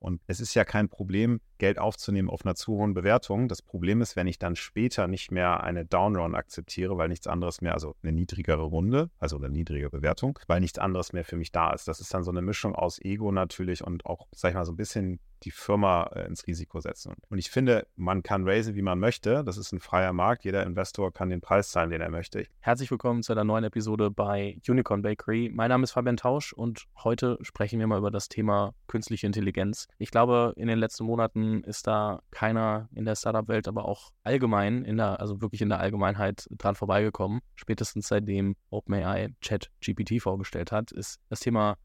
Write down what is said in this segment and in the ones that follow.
Und es ist ja kein Problem, Geld aufzunehmen auf einer zu hohen Bewertung. Das Problem ist, wenn ich dann später nicht mehr eine Downround akzeptiere, weil nichts anderes mehr, also eine niedrigere Runde, also eine niedrige Bewertung, weil nichts anderes mehr für mich da ist. Das ist dann so eine Mischung aus Ego natürlich und auch, sag ich mal, so ein bisschen die Firma äh, ins Risiko setzen. Und ich finde, man kann raisen, wie man möchte. Das ist ein freier Markt. Jeder Investor kann den Preis zahlen, den er möchte. Herzlich willkommen zu einer neuen Episode bei Unicorn Bakery. Mein Name ist Fabian Tausch und heute sprechen wir mal über das Thema künstliche Intelligenz. Ich glaube, in den letzten Monaten ist da keiner in der Startup-Welt, aber auch allgemein, in der, also wirklich in der Allgemeinheit dran vorbeigekommen. Spätestens seitdem OpenAI Chat GPT vorgestellt hat, ist das Thema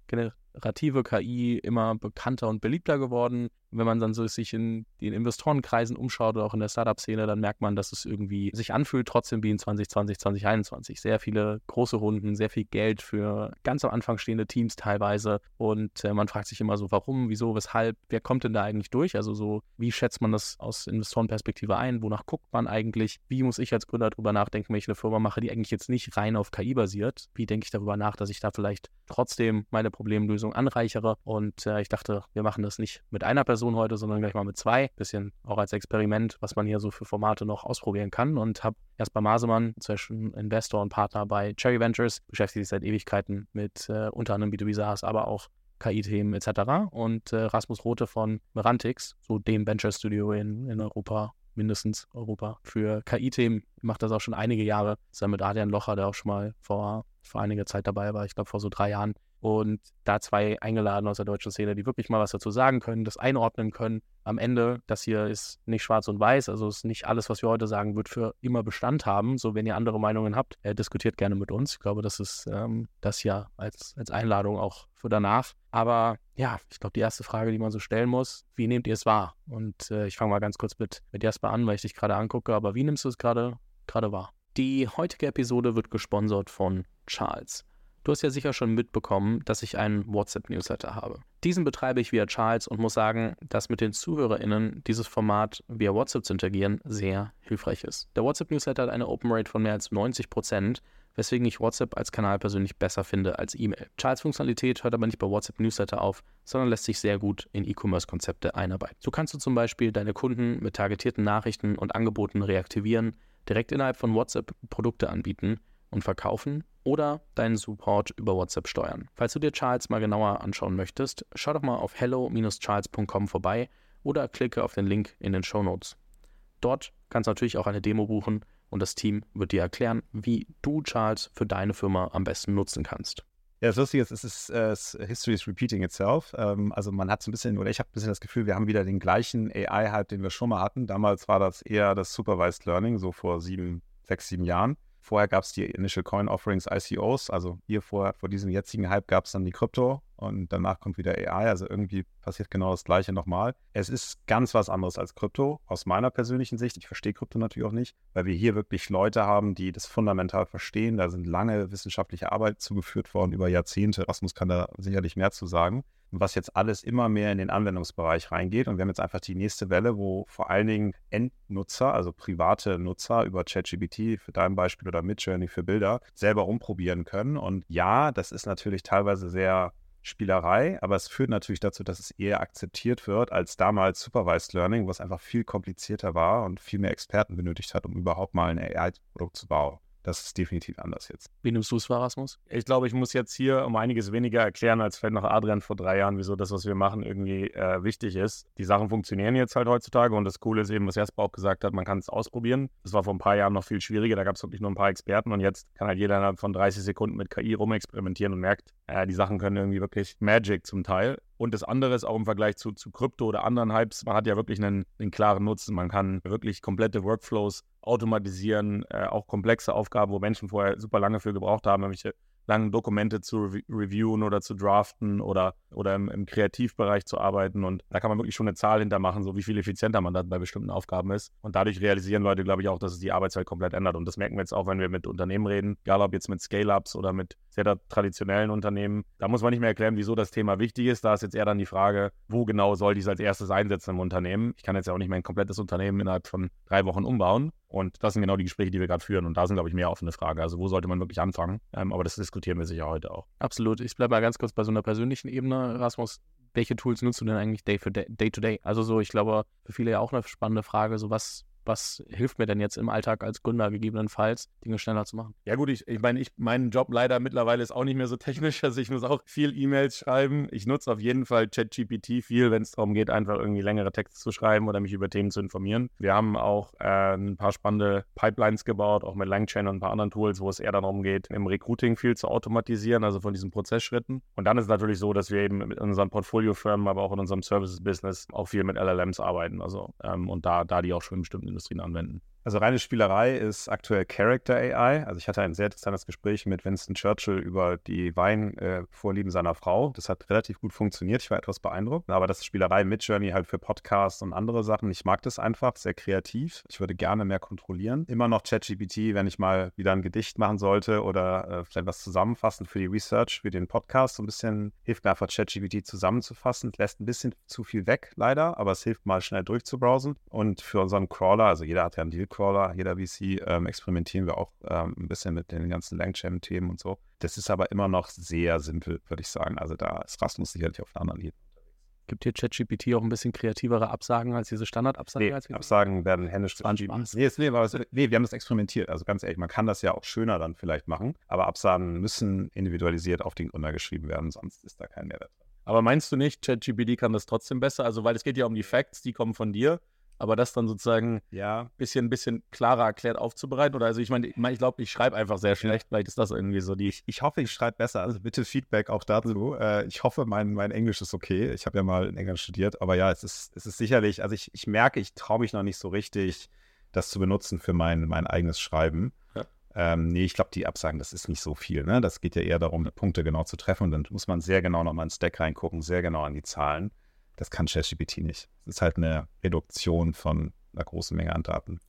generative KI immer bekannter und beliebter geworden wenn man dann so sich in den Investorenkreisen umschaut oder auch in der Startup-Szene, dann merkt man, dass es irgendwie sich anfühlt, trotzdem wie in 2020, 2021. Sehr viele große Runden, sehr viel Geld für ganz am Anfang stehende Teams teilweise. Und äh, man fragt sich immer so, warum, wieso, weshalb, wer kommt denn da eigentlich durch? Also so, wie schätzt man das aus Investorenperspektive ein? Wonach guckt man eigentlich? Wie muss ich als Gründer darüber nachdenken, wenn ich eine Firma mache, die eigentlich jetzt nicht rein auf KI basiert? Wie denke ich darüber nach, dass ich da vielleicht trotzdem meine Problemlösung anreichere? Und äh, ich dachte, wir machen das nicht mit einer Person Person heute, sondern gleich mal mit zwei. Bisschen auch als Experiment, was man hier so für Formate noch ausprobieren kann. Und habe erst bei Masemann, zwischen Investor und Partner bei Cherry Ventures, beschäftigt sich seit Ewigkeiten mit äh, unter anderem B2B SaaS, aber auch KI-Themen etc. Und äh, Rasmus Rote von Merantix, so dem Venture Studio in, in Europa, mindestens Europa, für KI-Themen, macht das auch schon einige Jahre. Zusammen mit Adrian Locher, der auch schon mal vor, vor einiger Zeit dabei war, ich glaube vor so drei Jahren, und da zwei eingeladen aus der deutschen Szene, die wirklich mal was dazu sagen können, das einordnen können. Am Ende, das hier ist nicht schwarz und weiß, also ist nicht alles, was wir heute sagen, wird für immer Bestand haben. So, wenn ihr andere Meinungen habt, äh, diskutiert gerne mit uns. Ich glaube, das ist ähm, das ja als, als Einladung auch für danach. Aber ja, ich glaube, die erste Frage, die man so stellen muss, wie nehmt ihr es wahr? Und äh, ich fange mal ganz kurz mit, mit Jasper an, weil ich dich gerade angucke, aber wie nimmst du es gerade wahr? Die heutige Episode wird gesponsert von Charles. Du hast ja sicher schon mitbekommen, dass ich einen WhatsApp-Newsletter habe. Diesen betreibe ich via Charles und muss sagen, dass mit den ZuhörerInnen dieses Format via WhatsApp zu interagieren sehr hilfreich ist. Der WhatsApp-Newsletter hat eine Open Rate von mehr als 90 Prozent, weswegen ich WhatsApp als Kanal persönlich besser finde als E-Mail. Charles Funktionalität hört aber nicht bei WhatsApp Newsletter auf, sondern lässt sich sehr gut in E-Commerce-Konzepte einarbeiten. So kannst du zum Beispiel deine Kunden mit targetierten Nachrichten und Angeboten reaktivieren, direkt innerhalb von WhatsApp Produkte anbieten und verkaufen oder deinen Support über WhatsApp steuern. Falls du dir Charles mal genauer anschauen möchtest, schau doch mal auf hello-charles.com vorbei oder klicke auf den Link in den Show Notes. Dort kannst du natürlich auch eine Demo buchen und das Team wird dir erklären, wie du Charles für deine Firma am besten nutzen kannst. Ja, das Lustige ist, es ist uh, History is repeating itself. Ähm, also man hat so ein bisschen, oder ich habe ein bisschen das Gefühl, wir haben wieder den gleichen AI-Hype, den wir schon mal hatten. Damals war das eher das Supervised Learning, so vor sieben, sechs, sieben Jahren. Vorher gab es die Initial Coin Offerings, ICOs, also hier vor, vor diesem jetzigen Hype gab es dann die Krypto und danach kommt wieder AI, also irgendwie passiert genau das Gleiche nochmal. Es ist ganz was anderes als Krypto, aus meiner persönlichen Sicht. Ich verstehe Krypto natürlich auch nicht, weil wir hier wirklich Leute haben, die das fundamental verstehen. Da sind lange wissenschaftliche Arbeit zugeführt worden über Jahrzehnte. Rasmus kann da sicherlich mehr zu sagen was jetzt alles immer mehr in den Anwendungsbereich reingeht. Und wir haben jetzt einfach die nächste Welle, wo vor allen Dingen Endnutzer, also private Nutzer über ChatGPT für dein Beispiel oder Midjourney für Bilder selber rumprobieren können. Und ja, das ist natürlich teilweise sehr Spielerei, aber es führt natürlich dazu, dass es eher akzeptiert wird als damals Supervised Learning, was einfach viel komplizierter war und viel mehr Experten benötigt hat, um überhaupt mal ein AI-Produkt zu bauen. Das ist definitiv anders jetzt. Wie nimmst du es wahr, Rasmus? Ich glaube, ich muss jetzt hier um einiges weniger erklären, als vielleicht noch Adrian vor drei Jahren, wieso das, was wir machen, irgendwie äh, wichtig ist. Die Sachen funktionieren jetzt halt heutzutage und das Coole ist eben, was Jasper auch gesagt hat, man kann es ausprobieren. Das war vor ein paar Jahren noch viel schwieriger, da gab es wirklich nur ein paar Experten und jetzt kann halt jeder innerhalb von 30 Sekunden mit KI rumexperimentieren und merkt, äh, die Sachen können irgendwie wirklich Magic zum Teil. Und das andere ist auch im Vergleich zu, zu Krypto oder anderen Hypes, man hat ja wirklich einen, einen klaren Nutzen. Man kann wirklich komplette Workflows automatisieren, äh, auch komplexe Aufgaben, wo Menschen vorher super lange für gebraucht haben, irgendwelche langen Dokumente zu re reviewen oder zu draften oder, oder im, im, Kreativbereich zu arbeiten. Und da kann man wirklich schon eine Zahl hintermachen, so wie viel effizienter man dann bei bestimmten Aufgaben ist. Und dadurch realisieren Leute, glaube ich, auch, dass es die Arbeitswelt komplett ändert. Und das merken wir jetzt auch, wenn wir mit Unternehmen reden, egal ob jetzt mit Scale-Ups oder mit sehr traditionellen Unternehmen. Da muss man nicht mehr erklären, wieso das Thema wichtig ist. Da ist jetzt eher dann die Frage, wo genau soll dies als erstes einsetzen im Unternehmen. Ich kann jetzt ja auch nicht mein komplettes Unternehmen innerhalb von drei Wochen umbauen. Und das sind genau die Gespräche, die wir gerade führen. Und da sind, glaube ich, mehr offene Fragen. Also wo sollte man wirklich anfangen? Ähm, aber das diskutieren wir sicher heute auch. Absolut. Ich bleibe mal ganz kurz bei so einer persönlichen Ebene. Rasmus, welche Tools nutzt du denn eigentlich day, day, day? Also so, ich glaube, für viele ja auch eine spannende Frage, so was, was hilft mir denn jetzt im Alltag als Gründer gegebenenfalls, Dinge schneller zu machen? Ja gut, ich, ich meine, ich, mein Job leider mittlerweile ist auch nicht mehr so technisch, also ich muss auch viel E-Mails schreiben. Ich nutze auf jeden Fall ChatGPT viel, wenn es darum geht, einfach irgendwie längere Texte zu schreiben oder mich über Themen zu informieren. Wir haben auch äh, ein paar spannende Pipelines gebaut, auch mit Langchain und ein paar anderen Tools, wo es eher darum geht, im Recruiting viel zu automatisieren, also von diesen Prozessschritten. Und dann ist es natürlich so, dass wir eben mit unseren Portfoliofirmen, aber auch in unserem Services-Business auch viel mit LLMs arbeiten, also ähm, und da, da die auch schon bestimmten Industrien anwenden. Also reine Spielerei ist aktuell Character AI. Also ich hatte ein sehr interessantes Gespräch mit Winston Churchill über die Weinvorlieben äh, seiner Frau. Das hat relativ gut funktioniert. Ich war etwas beeindruckt. Aber das ist Spielerei mit Journey halt für Podcasts und andere Sachen. Ich mag das einfach, sehr kreativ. Ich würde gerne mehr kontrollieren. Immer noch ChatGPT, wenn ich mal wieder ein Gedicht machen sollte oder äh, vielleicht was zusammenfassen für die Research, für den Podcast. So ein bisschen hilft mir einfach ChatGPT zusammenzufassen. Lässt ein bisschen zu viel weg, leider, aber es hilft mal schnell durchzubrowsen. Und für unseren Crawler, also jeder hat ja einen Deal Crawler, jeder VC, ähm, experimentieren wir auch ähm, ein bisschen mit den ganzen Langchain-Themen und so. Das ist aber immer noch sehr simpel, würde ich sagen. Also da ist Rasmus sicherlich auf einer anderen Linie. Gibt hier ChatGPT auch ein bisschen kreativere Absagen als diese Standardabsagen? Nee, Absagen werden händisch geschrieben. Nee, nee, nee, wir haben das experimentiert. Also ganz ehrlich, man kann das ja auch schöner dann vielleicht machen, aber Absagen müssen individualisiert auf den Gründer geschrieben werden, sonst ist da kein Mehrwert drin. Aber meinst du nicht, ChatGPT kann das trotzdem besser? Also, weil es geht ja um die Facts, die kommen von dir aber das dann sozusagen ja bisschen, bisschen klarer erklärt aufzubereiten? Oder also ich meine, ich, mein, ich glaube, ich schreibe einfach sehr schlecht. Vielleicht ist das irgendwie so die. Ich, ich hoffe, ich schreibe besser. Also bitte Feedback auch dazu. Äh, ich hoffe, mein, mein Englisch ist okay. Ich habe ja mal in England studiert, aber ja, es ist, es ist sicherlich, also ich, ich merke, ich traue mich noch nicht so richtig, das zu benutzen für mein, mein eigenes Schreiben. Ja. Ähm, nee, ich glaube, die Absagen, das ist nicht so viel. Ne? Das geht ja eher darum, Punkte genau zu treffen. Und dann muss man sehr genau nochmal ins Stack reingucken, sehr genau an die Zahlen. Das kann ChatGPT nicht. Es ist halt eine Reduktion von einer großen Menge an Daten.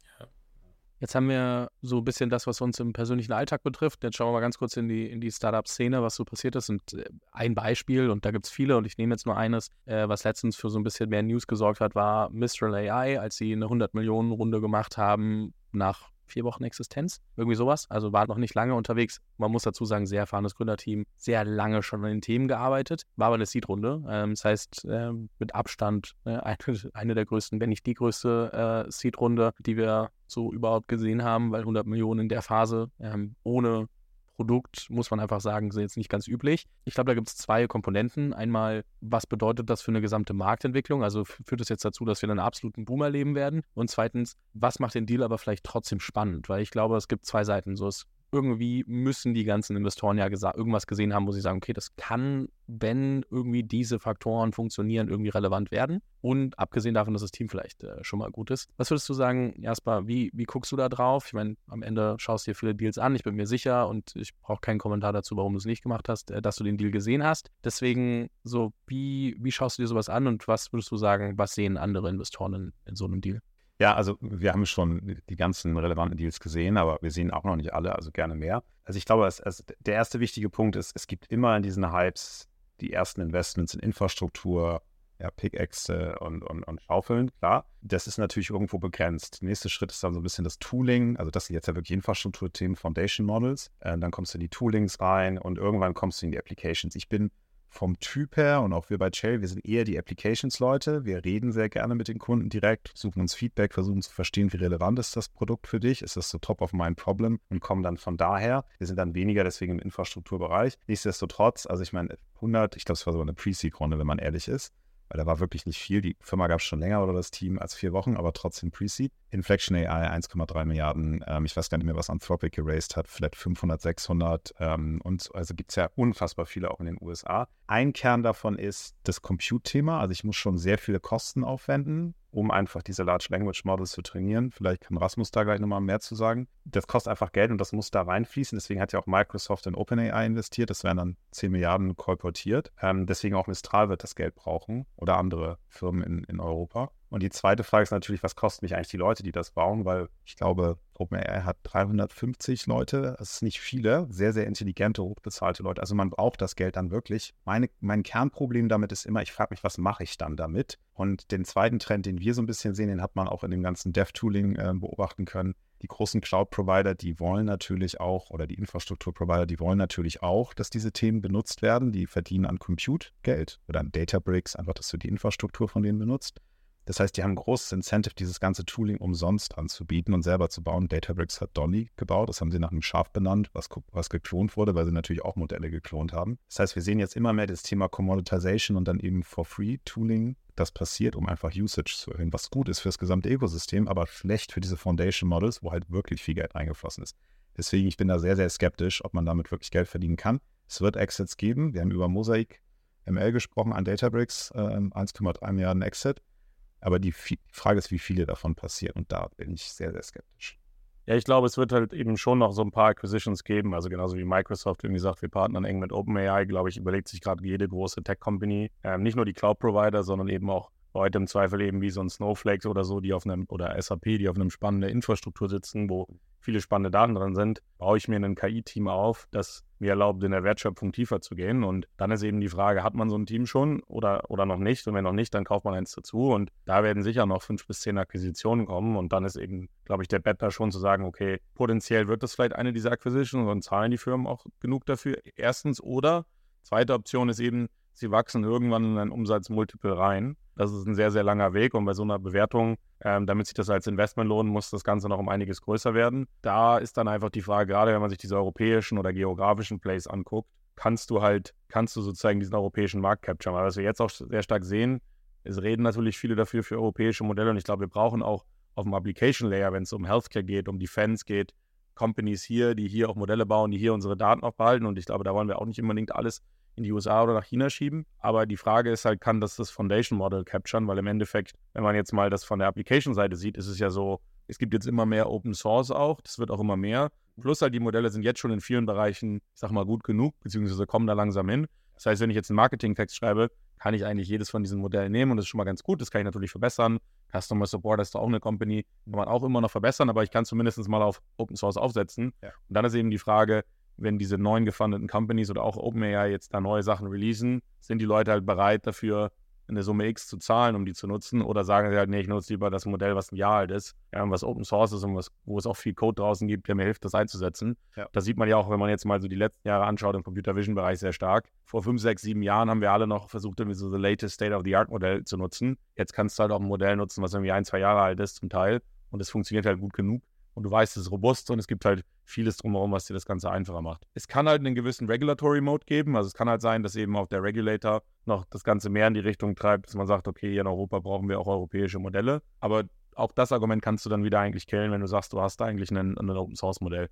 Jetzt haben wir so ein bisschen das, was uns im persönlichen Alltag betrifft. Jetzt schauen wir mal ganz kurz in die, in die Startup-Szene, was so passiert ist. Und äh, ein Beispiel, und da gibt es viele, und ich nehme jetzt nur eines, äh, was letztens für so ein bisschen mehr News gesorgt hat, war Mistral AI, als sie eine 100-Millionen-Runde gemacht haben nach vier Wochen Existenz, irgendwie sowas. Also war noch nicht lange unterwegs. Man muss dazu sagen, sehr erfahrenes Gründerteam, sehr lange schon an den Themen gearbeitet. War aber eine Seed-Runde. Ähm, das heißt, ähm, mit Abstand äh, eine, eine, der größten, wenn nicht die größte äh, Seed-Runde, die wir so überhaupt gesehen haben, weil 100 Millionen in der Phase ähm, ohne Produkt, muss man einfach sagen, sind jetzt nicht ganz üblich. Ich glaube, da gibt es zwei Komponenten. Einmal, was bedeutet das für eine gesamte Marktentwicklung? Also führt es jetzt dazu, dass wir einen absoluten Boom erleben werden? Und zweitens, was macht den Deal aber vielleicht trotzdem spannend? Weil ich glaube, es gibt zwei Seiten. So, es irgendwie müssen die ganzen Investoren ja irgendwas gesehen haben, wo sie sagen, okay, das kann, wenn irgendwie diese Faktoren funktionieren, irgendwie relevant werden. Und abgesehen davon, dass das Team vielleicht äh, schon mal gut ist. Was würdest du sagen, Jasper, wie, wie guckst du da drauf? Ich meine, am Ende schaust du dir viele Deals an, ich bin mir sicher und ich brauche keinen Kommentar dazu, warum du es nicht gemacht hast, äh, dass du den Deal gesehen hast. Deswegen, so, wie, wie schaust du dir sowas an und was würdest du sagen, was sehen andere Investoren in, in so einem Deal? Ja, also wir haben schon die ganzen relevanten Deals gesehen, aber wir sehen auch noch nicht alle, also gerne mehr. Also ich glaube, es, es, der erste wichtige Punkt ist, es gibt immer in diesen Hypes die ersten Investments in Infrastruktur, ja, Pickaxe und, und, und Schaufeln, klar. Das ist natürlich irgendwo begrenzt. Der nächste Schritt ist dann so ein bisschen das Tooling. Also das sind jetzt ja wirklich Infrastrukturthemen, Foundation Models. Äh, dann kommst du in die Toolings rein und irgendwann kommst du in die Applications. Ich bin vom Typ her und auch wir bei Shell, wir sind eher die Applications-Leute. Wir reden sehr gerne mit den Kunden direkt, suchen uns Feedback, versuchen zu verstehen, wie relevant ist das Produkt für dich, ist das so top of mind problem und kommen dann von daher. Wir sind dann weniger deswegen im Infrastrukturbereich. Nichtsdestotrotz, also ich meine, 100, ich glaube, es war so eine Pre-Seed-Runde, wenn man ehrlich ist weil da war wirklich nicht viel. Die Firma gab es schon länger oder das Team als vier Wochen, aber trotzdem Pre-Seed. Inflection AI 1,3 Milliarden. Ähm, ich weiß gar nicht mehr, was Anthropic geraced hat, vielleicht 500, 600. Ähm, und also gibt es ja unfassbar viele auch in den USA. Ein Kern davon ist das Compute-Thema. Also ich muss schon sehr viele Kosten aufwenden, um einfach diese Large Language Models zu trainieren. Vielleicht kann Rasmus da gleich nochmal mehr zu sagen. Das kostet einfach Geld und das muss da reinfließen. Deswegen hat ja auch Microsoft in OpenAI investiert. Das werden dann 10 Milliarden kolportiert. Ähm, deswegen auch Mistral wird das Geld brauchen oder andere Firmen in, in Europa. Und die zweite Frage ist natürlich, was kosten mich eigentlich die Leute, die das bauen? Weil ich glaube, OpenAI hat 350 Leute. Das ist nicht viele, sehr, sehr intelligente, hochbezahlte Leute. Also man braucht das Geld dann wirklich. Meine, mein Kernproblem damit ist immer, ich frage mich, was mache ich dann damit? Und den zweiten Trend, den wir so ein bisschen sehen, den hat man auch in dem ganzen Dev-Tooling äh, beobachten können die großen Cloud-Provider, die wollen natürlich auch, oder die Infrastruktur-Provider, die wollen natürlich auch, dass diese Themen benutzt werden. Die verdienen an Compute Geld oder an Databricks, einfach, dass du die Infrastruktur von denen benutzt. Das heißt, die haben ein großes Incentive, dieses ganze Tooling umsonst anzubieten und selber zu bauen. Databricks hat Dolly gebaut, das haben sie nach einem Schaf benannt, was, was geklont wurde, weil sie natürlich auch Modelle geklont haben. Das heißt, wir sehen jetzt immer mehr das Thema Commoditization und dann eben For-Free-Tooling, das passiert, um einfach Usage zu erhöhen, was gut ist für das gesamte Ökosystem, aber schlecht für diese Foundation Models, wo halt wirklich viel Geld eingeflossen ist. Deswegen, ich bin da sehr, sehr skeptisch, ob man damit wirklich Geld verdienen kann. Es wird Exits geben. Wir haben über Mosaic ML gesprochen an Databricks, äh, 1,3 Milliarden Exit. Aber die, Frage ist, wie viele davon passieren. Und da bin ich sehr, sehr skeptisch. Ja, ich glaube, es wird halt eben schon noch so ein paar Acquisitions geben. Also genauso wie Microsoft irgendwie sagt, wir partnern eng mit OpenAI, glaube ich, überlegt sich gerade jede große Tech-Company, ähm, nicht nur die Cloud-Provider, sondern eben auch Leute im Zweifel eben wie so ein Snowflake oder so, die auf einem, oder SAP, die auf einem spannenden Infrastruktur sitzen, wo viele spannende Daten drin sind, baue ich mir ein KI-Team auf, das mir erlaubt, in der Wertschöpfung tiefer zu gehen. Und dann ist eben die Frage, hat man so ein Team schon oder, oder noch nicht? Und wenn noch nicht, dann kauft man eins dazu. Und da werden sicher noch fünf bis zehn Akquisitionen kommen. Und dann ist eben, glaube ich, der Bet da schon zu sagen, okay, potenziell wird das vielleicht eine dieser Acquisitions und zahlen die Firmen auch genug dafür. Erstens. Oder zweite Option ist eben, sie wachsen irgendwann in ein Umsatzmultiple rein. Das ist ein sehr, sehr langer Weg und bei so einer Bewertung, ähm, damit sich das als Investment lohnt, muss das Ganze noch um einiges größer werden. Da ist dann einfach die Frage, gerade wenn man sich diese europäischen oder geografischen Plays anguckt, kannst du halt, kannst du sozusagen diesen europäischen Markt capturen. Weil was wir jetzt auch sehr stark sehen, es reden natürlich viele dafür für europäische Modelle und ich glaube, wir brauchen auch auf dem Application Layer, wenn es um Healthcare geht, um Defense geht, Companies hier, die hier auch Modelle bauen, die hier unsere Daten auch behalten und ich glaube, da wollen wir auch nicht unbedingt alles in die USA oder nach China schieben. Aber die Frage ist halt, kann das das Foundation Model capturen? Weil im Endeffekt, wenn man jetzt mal das von der Application-Seite sieht, ist es ja so, es gibt jetzt immer mehr Open Source auch, das wird auch immer mehr. Plus halt die Modelle sind jetzt schon in vielen Bereichen, ich sag mal, gut genug, beziehungsweise kommen da langsam hin. Das heißt, wenn ich jetzt einen Marketing-Text schreibe, kann ich eigentlich jedes von diesen Modellen nehmen und das ist schon mal ganz gut. Das kann ich natürlich verbessern. Customer Support ist auch eine Company, kann man auch immer noch verbessern, aber ich kann zumindest mal auf Open Source aufsetzen. Ja. Und dann ist eben die Frage, wenn diese neuen gefundeten Companies oder auch OpenAI jetzt da neue Sachen releasen, sind die Leute halt bereit dafür, eine Summe X zu zahlen, um die zu nutzen, oder sagen sie halt, nee, ich nutze lieber das Modell, was ein Jahr alt ist, ja, was Open Source ist und was, wo es auch viel Code draußen gibt, der mir hilft, das einzusetzen. Ja. Das sieht man ja auch, wenn man jetzt mal so die letzten Jahre anschaut, im Computer Vision Bereich sehr stark. Vor fünf, sechs, sieben Jahren haben wir alle noch versucht, irgendwie so das latest State-of-the-Art-Modell zu nutzen. Jetzt kannst du halt auch ein Modell nutzen, was irgendwie ein, zwei Jahre alt ist zum Teil und es funktioniert halt gut genug und du weißt, es ist robust und es gibt halt vieles drumherum, was dir das Ganze einfacher macht. Es kann halt einen gewissen Regulatory Mode geben, also es kann halt sein, dass eben auch der Regulator noch das Ganze mehr in die Richtung treibt, dass man sagt, okay, hier in Europa brauchen wir auch europäische Modelle, aber auch das Argument kannst du dann wieder eigentlich killen, wenn du sagst, du hast da eigentlich ein, Open Source Modell.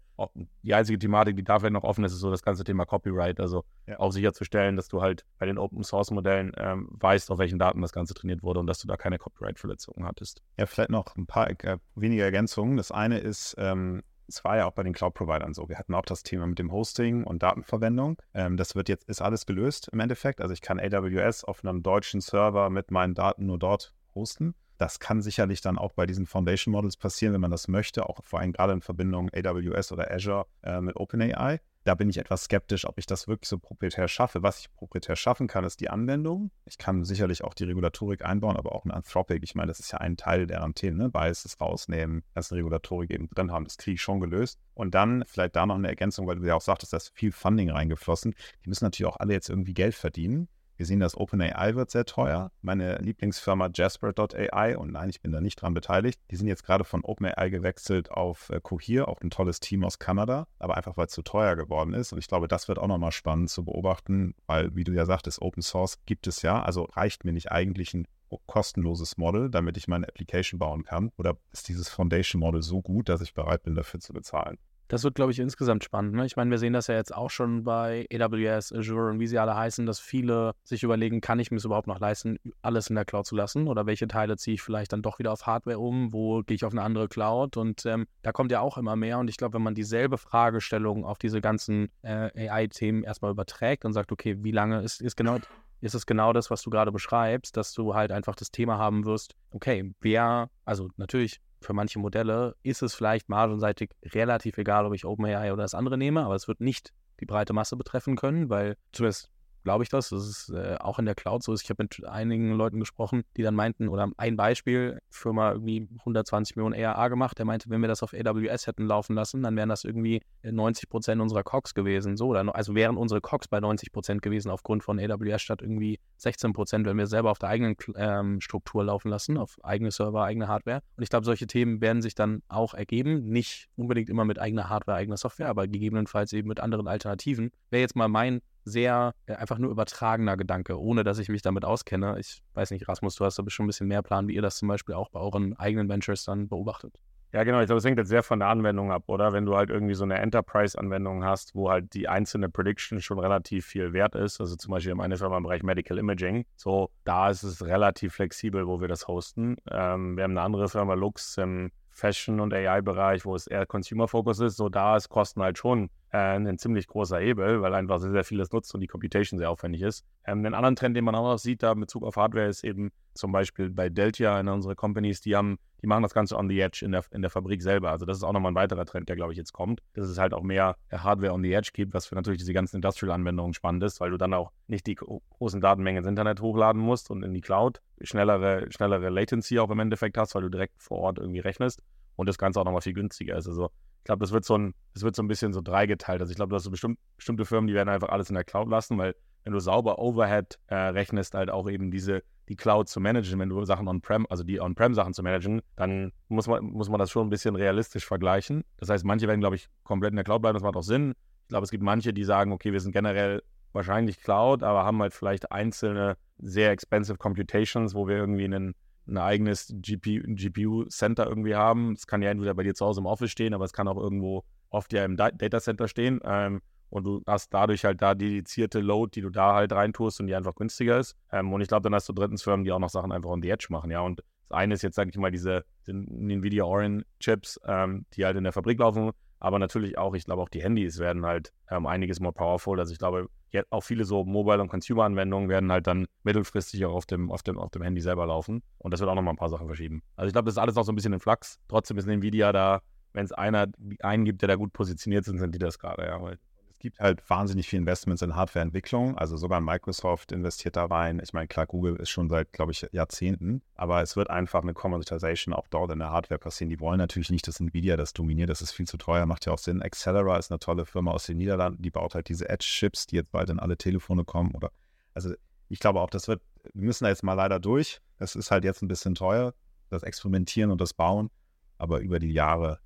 Die einzige Thematik, die dafür noch offen ist, ist so das ganze Thema Copyright. Also ja. auch sicherzustellen, dass du halt bei den Open Source Modellen ähm, weißt, auf welchen Daten das Ganze trainiert wurde und dass du da keine Copyright-Verletzungen hattest. Ja, vielleicht noch ein paar äh, weniger Ergänzungen. Das eine ist, ähm, es war ja auch bei den Cloud-Providern so. Wir hatten auch das Thema mit dem Hosting und Datenverwendung. Ähm, das wird jetzt, ist alles gelöst im Endeffekt. Also ich kann AWS auf einem deutschen Server mit meinen Daten nur dort hosten. Das kann sicherlich dann auch bei diesen Foundation Models passieren, wenn man das möchte, auch vor allem gerade in Verbindung AWS oder Azure äh, mit OpenAI. Da bin ich etwas skeptisch, ob ich das wirklich so proprietär schaffe. Was ich proprietär schaffen kann, ist die Anwendung. Ich kann sicherlich auch die Regulatorik einbauen, aber auch ein Anthropic. Ich meine, das ist ja ein Teil der Themen, ne? Biases rausnehmen, das Regulatorik eben drin haben. Das kriege ich schon gelöst. Und dann vielleicht da noch eine Ergänzung, weil du ja auch sagtest, da ist viel Funding reingeflossen. Die müssen natürlich auch alle jetzt irgendwie Geld verdienen. Wir sehen, dass OpenAI wird sehr teuer. Meine Lieblingsfirma Jasper.ai, und nein, ich bin da nicht dran beteiligt, die sind jetzt gerade von OpenAI gewechselt auf äh, Cohere, auch ein tolles Team aus Kanada, aber einfach weil es zu teuer geworden ist. Und ich glaube, das wird auch nochmal spannend zu beobachten, weil, wie du ja sagtest, Open Source gibt es ja. Also reicht mir nicht eigentlich ein kostenloses Model, damit ich meine Application bauen kann? Oder ist dieses Foundation Model so gut, dass ich bereit bin, dafür zu bezahlen? Das wird, glaube ich, insgesamt spannend. Ne? Ich meine, wir sehen das ja jetzt auch schon bei AWS, Azure und wie sie alle heißen, dass viele sich überlegen, kann ich mir es überhaupt noch leisten, alles in der Cloud zu lassen? Oder welche Teile ziehe ich vielleicht dann doch wieder auf Hardware um? Wo gehe ich auf eine andere Cloud? Und ähm, da kommt ja auch immer mehr. Und ich glaube, wenn man dieselbe Fragestellung auf diese ganzen äh, AI-Themen erstmal überträgt und sagt, okay, wie lange ist, ist genau ist es genau das, was du gerade beschreibst, dass du halt einfach das Thema haben wirst, okay, wer, also natürlich für manche Modelle ist es vielleicht margenseitig relativ egal, ob ich OpenAI oder das andere nehme, aber es wird nicht die breite Masse betreffen können, weil zumindest glaube ich das. Das ist äh, auch in der Cloud so. Ich habe mit einigen Leuten gesprochen, die dann meinten, oder ein Beispiel, Firma irgendwie 120 Millionen ARA gemacht, der meinte, wenn wir das auf AWS hätten laufen lassen, dann wären das irgendwie 90 Prozent unserer COX gewesen. So, oder, also wären unsere COX bei 90 Prozent gewesen aufgrund von AWS statt irgendwie 16 Prozent, wenn wir selber auf der eigenen ähm, Struktur laufen lassen, auf eigene Server, eigene Hardware. Und ich glaube, solche Themen werden sich dann auch ergeben. Nicht unbedingt immer mit eigener Hardware, eigener Software, aber gegebenenfalls eben mit anderen Alternativen. Wäre jetzt mal mein sehr äh, einfach nur übertragener Gedanke, ohne dass ich mich damit auskenne. Ich weiß nicht, Rasmus, du hast da bestimmt ein bisschen mehr Plan, wie ihr das zum Beispiel auch bei euren eigenen Ventures dann beobachtet. Ja, genau. Ich glaube, es hängt jetzt sehr von der Anwendung ab, oder? Wenn du halt irgendwie so eine Enterprise-Anwendung hast, wo halt die einzelne Prediction schon relativ viel wert ist, also zum Beispiel meine Firma im Bereich Medical Imaging, so da ist es relativ flexibel, wo wir das hosten. Ähm, wir haben eine andere Firma, Lux, im Fashion- und AI-Bereich, wo es eher Consumer-Focus ist, so da ist Kosten halt schon äh, ein ziemlich großer Hebel, weil einfach sehr, sehr vieles nutzt und die Computation sehr aufwendig ist. Ähm, einen anderen Trend, den man auch noch sieht, da in Bezug auf Hardware, ist eben zum Beispiel bei Delta in unsere Companies, die haben, die machen das Ganze on the edge in der, in der Fabrik selber. Also das ist auch nochmal ein weiterer Trend, der, glaube ich, jetzt kommt, dass es halt auch mehr Hardware on the edge gibt, was für natürlich diese ganzen Industrial-Anwendungen spannend ist, weil du dann auch nicht die großen Datenmengen ins Internet hochladen musst und in die Cloud schnellere, schnellere Latency auch im Endeffekt hast, weil du direkt vor Ort irgendwie rechnest und das Ganze auch nochmal viel günstiger ist. Also ich glaube, das wird so ein, das wird so ein bisschen so dreigeteilt. Also ich glaube, du hast so bestimmt, bestimmte Firmen, die werden einfach alles in der Cloud lassen, weil wenn du sauber Overhead äh, rechnest, halt auch eben diese, die Cloud zu managen, wenn du Sachen on-prem, also die On-Prem-Sachen zu managen, dann muss man, muss man das schon ein bisschen realistisch vergleichen. Das heißt, manche werden, glaube ich, komplett in der Cloud bleiben, das macht auch Sinn. Ich glaube, es gibt manche, die sagen, okay, wir sind generell wahrscheinlich Cloud, aber haben halt vielleicht einzelne sehr expensive Computations, wo wir irgendwie einen ein eigenes GPU-Center irgendwie haben. Es kann ja entweder bei dir zu Hause im Office stehen, aber es kann auch irgendwo oft ja im Data Center stehen. Ähm, und du hast dadurch halt da dedizierte Load, die du da halt reintust und die einfach günstiger ist. Ähm, und ich glaube, dann hast du drittens Firmen, die auch noch Sachen einfach on the edge machen, ja. Und das eine ist jetzt, sage ich mal, diese Nvidia Orin Chips, ähm, die halt in der Fabrik laufen, aber natürlich auch, ich glaube auch die Handys werden halt ähm, einiges more powerful. Also ich glaube, auch viele so Mobile- und Consumer-Anwendungen werden halt dann mittelfristig auch auf dem, auf, dem, auf dem Handy selber laufen. Und das wird auch nochmal ein paar Sachen verschieben. Also ich glaube, das ist alles noch so ein bisschen in Flux. Trotzdem ist Nvidia da, wenn es einer einen gibt, der da gut positioniert sind, sind die das gerade, ja. Weil gibt halt wahnsinnig viele Investments in Hardwareentwicklung. Also sogar Microsoft investiert da rein. Ich meine, klar, Google ist schon seit, glaube ich, Jahrzehnten. Aber es wird einfach eine Commoditization auch dort in der Hardware passieren. Die wollen natürlich nicht, dass Nvidia das dominiert. Das ist viel zu teuer, macht ja auch Sinn. Accelera ist eine tolle Firma aus den Niederlanden. Die baut halt diese Edge-Chips, die jetzt bald in alle Telefone kommen. Oder also ich glaube auch, das wird, wir müssen da jetzt mal leider durch. Es ist halt jetzt ein bisschen teuer, das Experimentieren und das Bauen. Aber über die Jahre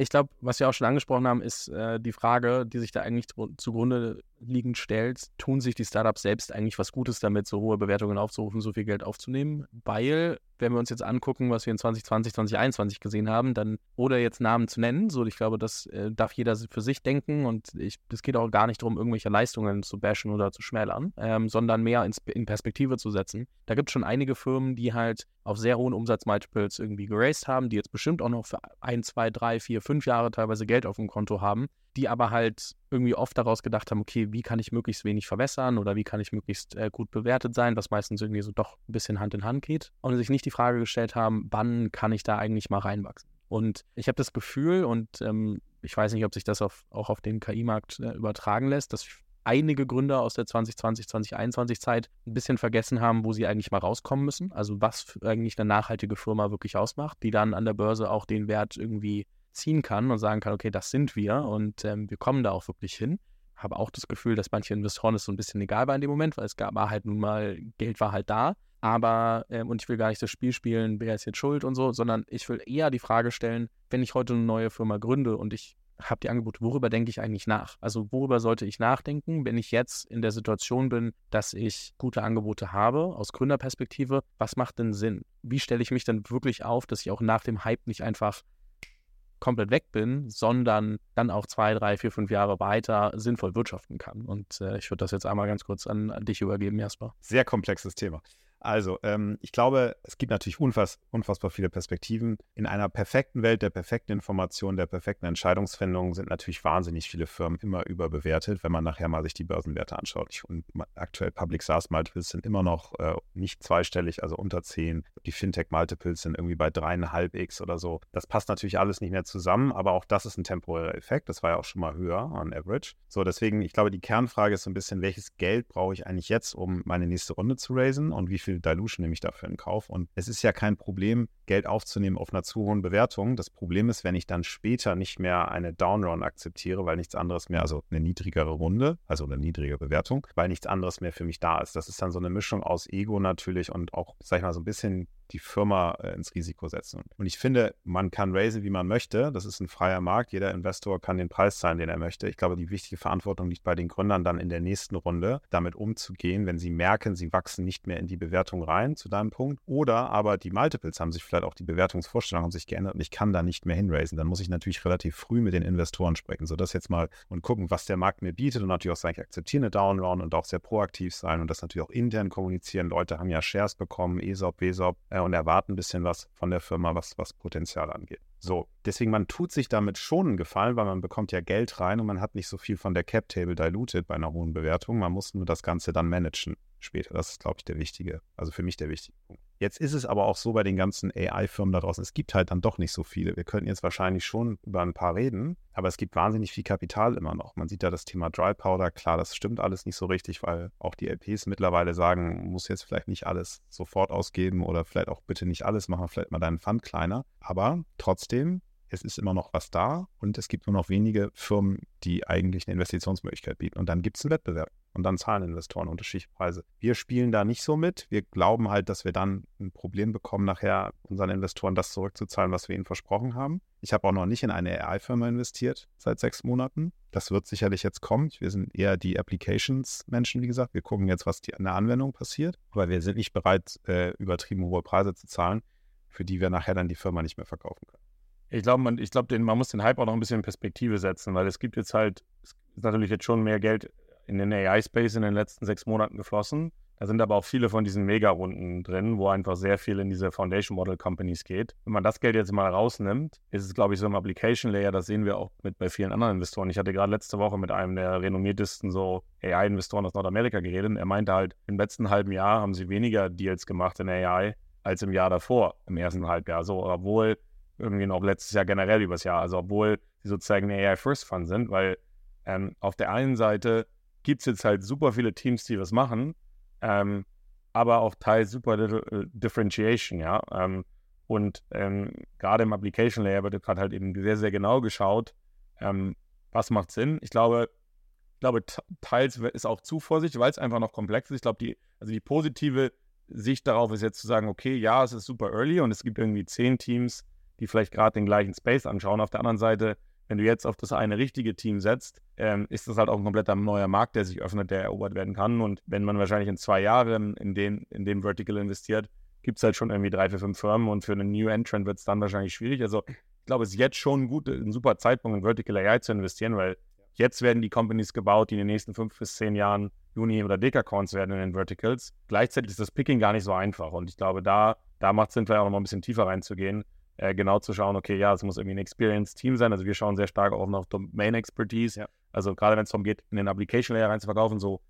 ich glaube, was wir auch schon angesprochen haben, ist äh, die Frage, die sich da eigentlich zugrunde liegend stellt, tun sich die Startups selbst eigentlich was Gutes damit, so hohe Bewertungen aufzurufen, so viel Geld aufzunehmen? Weil, wenn wir uns jetzt angucken, was wir in 2020, 2021 gesehen haben, dann, oder jetzt Namen zu nennen, so ich glaube, das äh, darf jeder für sich denken und es geht auch gar nicht darum, irgendwelche Leistungen zu bashen oder zu schmälern, ähm, sondern mehr ins, in Perspektive zu setzen. Da gibt es schon einige Firmen, die halt auf sehr hohen Umsatzmultiples irgendwie geraced haben, die jetzt bestimmt auch noch für ein, zwei, drei, vier, fünf Jahre teilweise Geld auf dem Konto haben, die aber halt irgendwie oft daraus gedacht haben, okay, wie kann ich möglichst wenig verwässern oder wie kann ich möglichst äh, gut bewertet sein, was meistens irgendwie so doch ein bisschen Hand in Hand geht und sich nicht die Frage gestellt haben, wann kann ich da eigentlich mal reinwachsen. Und ich habe das Gefühl, und ähm, ich weiß nicht, ob sich das auf, auch auf den KI-Markt äh, übertragen lässt, dass einige Gründer aus der 2020, 2021 Zeit ein bisschen vergessen haben, wo sie eigentlich mal rauskommen müssen. Also was eigentlich eine nachhaltige Firma wirklich ausmacht, die dann an der Börse auch den Wert irgendwie ziehen kann und sagen kann, okay, das sind wir und ähm, wir kommen da auch wirklich hin. Habe auch das Gefühl, dass manche Investoren es so ein bisschen egal war in dem Moment, weil es gab, war halt nun mal, Geld war halt da. Aber, ähm, und ich will gar nicht das Spiel spielen, wer ist jetzt schuld und so, sondern ich will eher die Frage stellen, wenn ich heute eine neue Firma gründe und ich habe die Angebote, worüber denke ich eigentlich nach? Also worüber sollte ich nachdenken, wenn ich jetzt in der Situation bin, dass ich gute Angebote habe aus Gründerperspektive? Was macht denn Sinn? Wie stelle ich mich denn wirklich auf, dass ich auch nach dem Hype nicht einfach komplett weg bin, sondern dann auch zwei, drei, vier, fünf Jahre weiter sinnvoll wirtschaften kann. Und äh, ich würde das jetzt einmal ganz kurz an, an, dich übergeben, Jasper. Sehr komplexes Thema. Also, ähm, ich glaube, es gibt natürlich unfass, unfassbar viele Perspektiven. In einer perfekten Welt der perfekten Information, der perfekten Entscheidungsfindung sind natürlich wahnsinnig viele Firmen immer überbewertet, wenn man nachher mal sich die Börsenwerte anschaut. Ich, und aktuell Public SaaS Multiples sind immer noch äh, nicht zweistellig, also unter 10. Die Fintech Multiples sind irgendwie bei dreieinhalb X oder so. Das passt natürlich alles nicht mehr zusammen, aber auch das ist ein temporärer Effekt. Das war ja auch schon mal höher on average. So, deswegen, ich glaube, die Kernfrage ist so ein bisschen, welches Geld brauche ich eigentlich jetzt, um meine nächste Runde zu raisen und wie viel Dilution nehme ich dafür in Kauf? Und es ist ja kein Problem, Geld aufzunehmen auf einer zu hohen Bewertung. Das Problem ist, wenn ich dann später nicht mehr eine Downrun akzeptiere, weil nichts anderes mehr, also eine niedrigere Runde, also eine niedrige Bewertung, weil nichts anderes mehr für mich da ist. Das ist dann so eine Mischung aus Ego natürlich und auch, sag ich mal, so ein bisschen die Firma äh, ins Risiko setzen. Und ich finde, man kann raisen, wie man möchte. Das ist ein freier Markt. Jeder Investor kann den Preis zahlen, den er möchte. Ich glaube, die wichtige Verantwortung liegt bei den Gründern dann in der nächsten Runde, damit umzugehen, wenn sie merken, sie wachsen nicht mehr in die Bewertung rein, zu deinem Punkt. Oder aber die Multiples haben sich vielleicht auch die Bewertungsvorstellungen haben sich geändert und ich kann da nicht mehr hinraisen. Dann muss ich natürlich relativ früh mit den Investoren sprechen. So das jetzt mal und gucken, was der Markt mir bietet und natürlich auch sagen, ich akzeptiere eine Downround und auch sehr proaktiv sein und das natürlich auch intern kommunizieren. Leute haben ja Shares bekommen, ESOP, WESOP äh, und erwarten ein bisschen was von der Firma, was, was Potenzial angeht. So, deswegen man tut sich damit schon einen Gefallen, weil man bekommt ja Geld rein und man hat nicht so viel von der Cap Table diluted bei einer hohen Bewertung. Man muss nur das Ganze dann managen später. Das ist, glaube ich, der wichtige, also für mich der wichtige Punkt. Jetzt ist es aber auch so bei den ganzen AI-Firmen da draußen, es gibt halt dann doch nicht so viele. Wir könnten jetzt wahrscheinlich schon über ein paar reden, aber es gibt wahnsinnig viel Kapital immer noch. Man sieht ja das Thema Dry Powder, klar, das stimmt alles nicht so richtig, weil auch die LPs mittlerweile sagen, muss jetzt vielleicht nicht alles sofort ausgeben oder vielleicht auch bitte nicht alles machen, vielleicht mal deinen Fund kleiner. Aber trotzdem, es ist immer noch was da und es gibt nur noch wenige Firmen, die eigentlich eine Investitionsmöglichkeit bieten. Und dann gibt es einen Wettbewerb und dann zahlen Investoren unterschiedliche Preise. Wir spielen da nicht so mit. Wir glauben halt, dass wir dann ein Problem bekommen, nachher unseren Investoren das zurückzuzahlen, was wir ihnen versprochen haben. Ich habe auch noch nicht in eine AI-Firma investiert seit sechs Monaten. Das wird sicherlich jetzt kommen. Wir sind eher die Applications-Menschen, wie gesagt. Wir gucken jetzt, was die, in der Anwendung passiert, aber wir sind nicht bereit, äh, übertrieben hohe Preise zu zahlen, für die wir nachher dann die Firma nicht mehr verkaufen können. Ich glaube, man, glaub, man muss den Hype auch noch ein bisschen in Perspektive setzen, weil es gibt jetzt halt, es ist natürlich jetzt schon mehr Geld in den AI-Space in den letzten sechs Monaten geflossen. Da sind aber auch viele von diesen Mega-Runden drin, wo einfach sehr viel in diese Foundation Model Companies geht. Wenn man das Geld jetzt mal rausnimmt, ist es, glaube ich, so im Application Layer, das sehen wir auch mit bei vielen anderen Investoren. Ich hatte gerade letzte Woche mit einem der renommiertesten so AI-Investoren aus Nordamerika geredet. Er meinte halt, im letzten halben Jahr haben sie weniger Deals gemacht in AI als im Jahr davor, im ersten Halbjahr. So, obwohl irgendwie noch letztes Jahr generell übers Jahr. Also obwohl sie sozusagen AI-First-Fund sind, weil ähm, auf der einen Seite gibt es jetzt halt super viele Teams, die was machen, ähm, aber auch teils super little uh, Differentiation, ja. Ähm, und ähm, gerade im Application Layer wird gerade halt eben sehr, sehr genau geschaut, ähm, was macht Sinn. Ich glaube, ich glaube, teils ist auch zu vorsichtig, weil es einfach noch komplex ist. Ich glaube, die, also die positive Sicht darauf ist jetzt zu sagen, okay, ja, es ist super early und es gibt irgendwie zehn Teams, die vielleicht gerade den gleichen Space anschauen. Auf der anderen Seite, wenn du jetzt auf das eine richtige Team setzt, ähm, ist das halt auch ein kompletter neuer Markt, der sich öffnet, der erobert werden kann. Und wenn man wahrscheinlich in zwei Jahren in den, in dem Vertical investiert, gibt es halt schon irgendwie drei, vier, fünf Firmen und für einen New Entrant wird es dann wahrscheinlich schwierig. Also ich glaube, es ist jetzt schon ein, ein super Zeitpunkt, in Vertical AI zu investieren, weil jetzt werden die Companies gebaut, die in den nächsten fünf bis zehn Jahren Uni- oder Dekacorns werden in den Verticals. Gleichzeitig ist das Picking gar nicht so einfach und ich glaube, da, da macht es Sinn, vielleicht auch noch mal ein bisschen tiefer reinzugehen äh, genau zu schauen, okay, ja, es muss irgendwie ein Experienced-Team sein. Also wir schauen sehr stark auch auf Domain-Expertise. Ja. Also gerade wenn es darum geht, in den Application-Layer reinzuverkaufen, so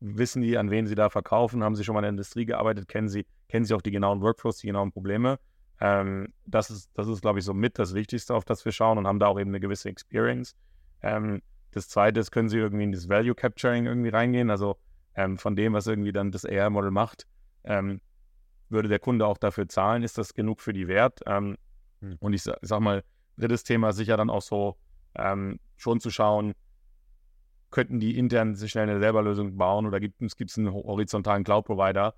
wissen die, an wen sie da verkaufen, haben sie schon mal in der Industrie gearbeitet, kennen sie, kennen sie auch die genauen Workflows, die genauen Probleme. Ähm, das ist, das ist, glaube ich, so mit das Wichtigste, auf das wir schauen und haben da auch eben eine gewisse Experience. Ähm, das zweite ist, können sie irgendwie in das Value Capturing irgendwie reingehen, also ähm, von dem, was irgendwie dann das AI-Model macht, ähm, würde der Kunde auch dafür zahlen? Ist das genug für die Wert? Ähm, hm. Und ich, ich sag mal, drittes Thema sicher dann auch so, ähm, schon zu schauen, könnten die intern sich schnell eine selber Lösung bauen oder gibt es einen horizontalen Cloud-Provider,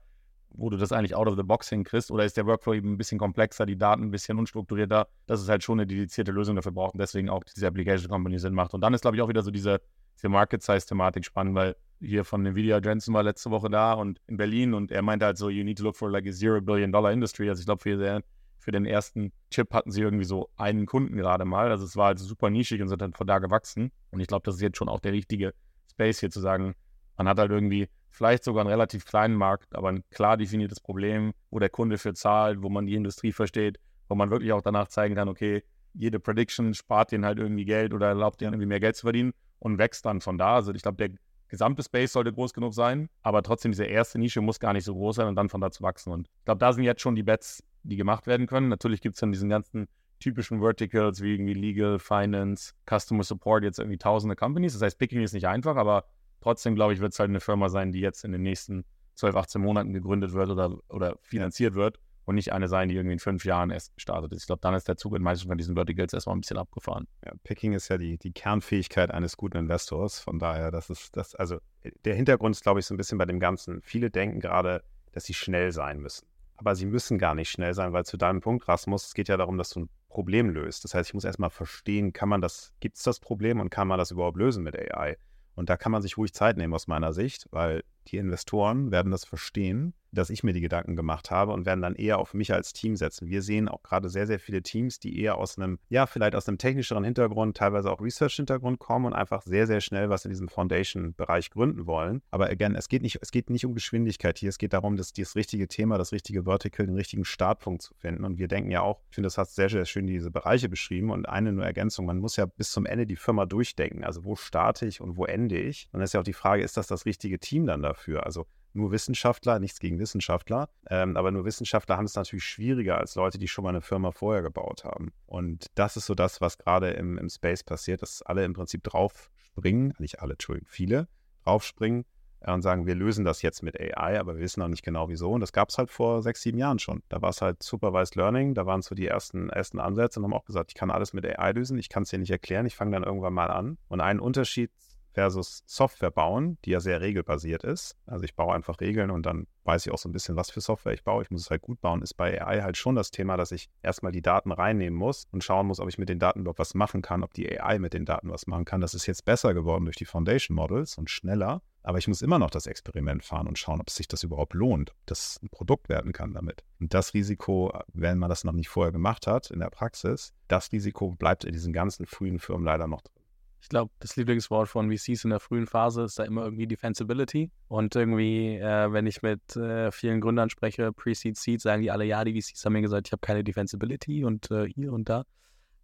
wo du das eigentlich out of the box hinkriegst oder ist der Workflow eben ein bisschen komplexer, die Daten ein bisschen unstrukturierter, dass es halt schon eine dedizierte Lösung dafür braucht und deswegen auch diese Application Company Sinn macht. Und dann ist, glaube ich, auch wieder so diese, diese Market-Size-Thematik spannend, weil hier von Nvidia Jensen war letzte Woche da und in Berlin und er meinte halt so, you need to look for like a zero billion dollar industry. Also ich glaube, für, für den ersten Chip hatten sie irgendwie so einen Kunden gerade mal. Also es war halt super nischig und sind dann von da gewachsen. Und ich glaube, das ist jetzt schon auch der richtige Space hier zu sagen, man hat halt irgendwie vielleicht sogar einen relativ kleinen Markt, aber ein klar definiertes Problem, wo der Kunde für zahlt, wo man die Industrie versteht, wo man wirklich auch danach zeigen kann, okay, jede Prediction spart denen halt irgendwie Geld oder erlaubt denen irgendwie mehr Geld zu verdienen und wächst dann von da. Also ich glaube, der gesamte Space sollte groß genug sein, aber trotzdem diese erste Nische muss gar nicht so groß sein und dann von da zu wachsen. Und ich glaube, da sind jetzt schon die Bets, die gemacht werden können. Natürlich gibt es dann diesen ganzen typischen Verticals wie irgendwie Legal, Finance, Customer Support, jetzt irgendwie tausende Companies. Das heißt, Picking ist nicht einfach, aber trotzdem, glaube ich, wird es halt eine Firma sein, die jetzt in den nächsten 12, 18 Monaten gegründet wird oder, oder finanziert wird und nicht eine sein, die irgendwie in fünf Jahren erst gestartet ist. Ich glaube, dann ist der Zug in meisten von diesen Verticals erstmal ein bisschen abgefahren. Ja, Picking ist ja die, die Kernfähigkeit eines guten Investors. Von daher, das ist das, also der Hintergrund ist, glaube ich, so ein bisschen bei dem Ganzen. Viele denken gerade, dass sie schnell sein müssen. Aber sie müssen gar nicht schnell sein, weil zu deinem Punkt, Rasmus, es geht ja darum, dass du ein Problem löst. Das heißt, ich muss erstmal verstehen, kann man das, gibt es das Problem und kann man das überhaupt lösen mit AI? Und da kann man sich ruhig Zeit nehmen aus meiner Sicht, weil die Investoren werden das verstehen dass ich mir die Gedanken gemacht habe und werden dann eher auf mich als Team setzen. Wir sehen auch gerade sehr, sehr viele Teams, die eher aus einem, ja, vielleicht aus einem technischeren Hintergrund, teilweise auch Research-Hintergrund kommen und einfach sehr, sehr schnell was in diesem Foundation-Bereich gründen wollen. Aber again, es geht nicht, es geht nicht um Geschwindigkeit hier. Es geht darum, dass das richtige Thema, das richtige Vertical, den richtigen Startpunkt zu finden. Und wir denken ja auch, ich finde, das hat sehr, sehr schön diese Bereiche beschrieben und eine nur Ergänzung. Man muss ja bis zum Ende die Firma durchdenken. Also wo starte ich und wo ende ich? Und dann ist ja auch die Frage, ist das das richtige Team dann dafür? Also nur Wissenschaftler, nichts gegen Wissenschaftler, ähm, aber nur Wissenschaftler haben es natürlich schwieriger als Leute, die schon mal eine Firma vorher gebaut haben. Und das ist so das, was gerade im, im Space passiert, dass alle im Prinzip draufspringen, nicht alle, Entschuldigung, viele draufspringen äh, und sagen, wir lösen das jetzt mit AI, aber wir wissen noch nicht genau wieso. Und das gab es halt vor sechs, sieben Jahren schon. Da war es halt Supervised Learning, da waren so die ersten, ersten Ansätze und haben auch gesagt, ich kann alles mit AI lösen, ich kann es dir nicht erklären, ich fange dann irgendwann mal an. Und ein Unterschied versus Software bauen, die ja sehr regelbasiert ist. Also ich baue einfach Regeln und dann weiß ich auch so ein bisschen, was für Software ich baue. Ich muss es halt gut bauen. Ist bei AI halt schon das Thema, dass ich erstmal die Daten reinnehmen muss und schauen muss, ob ich mit den Daten überhaupt was machen kann, ob die AI mit den Daten was machen kann. Das ist jetzt besser geworden durch die Foundation Models und schneller. Aber ich muss immer noch das Experiment fahren und schauen, ob sich das überhaupt lohnt, ob das ein Produkt werden kann damit. Und das Risiko, wenn man das noch nicht vorher gemacht hat in der Praxis, das Risiko bleibt in diesen ganzen frühen Firmen leider noch drin ich glaube, das Lieblingswort von VCs in der frühen Phase ist da immer irgendwie Defensibility. Und irgendwie, äh, wenn ich mit äh, vielen Gründern spreche, Pre-Seed, Seed, sagen die alle, ja, die VCs haben mir gesagt, ich habe keine Defensibility und äh, hier und da.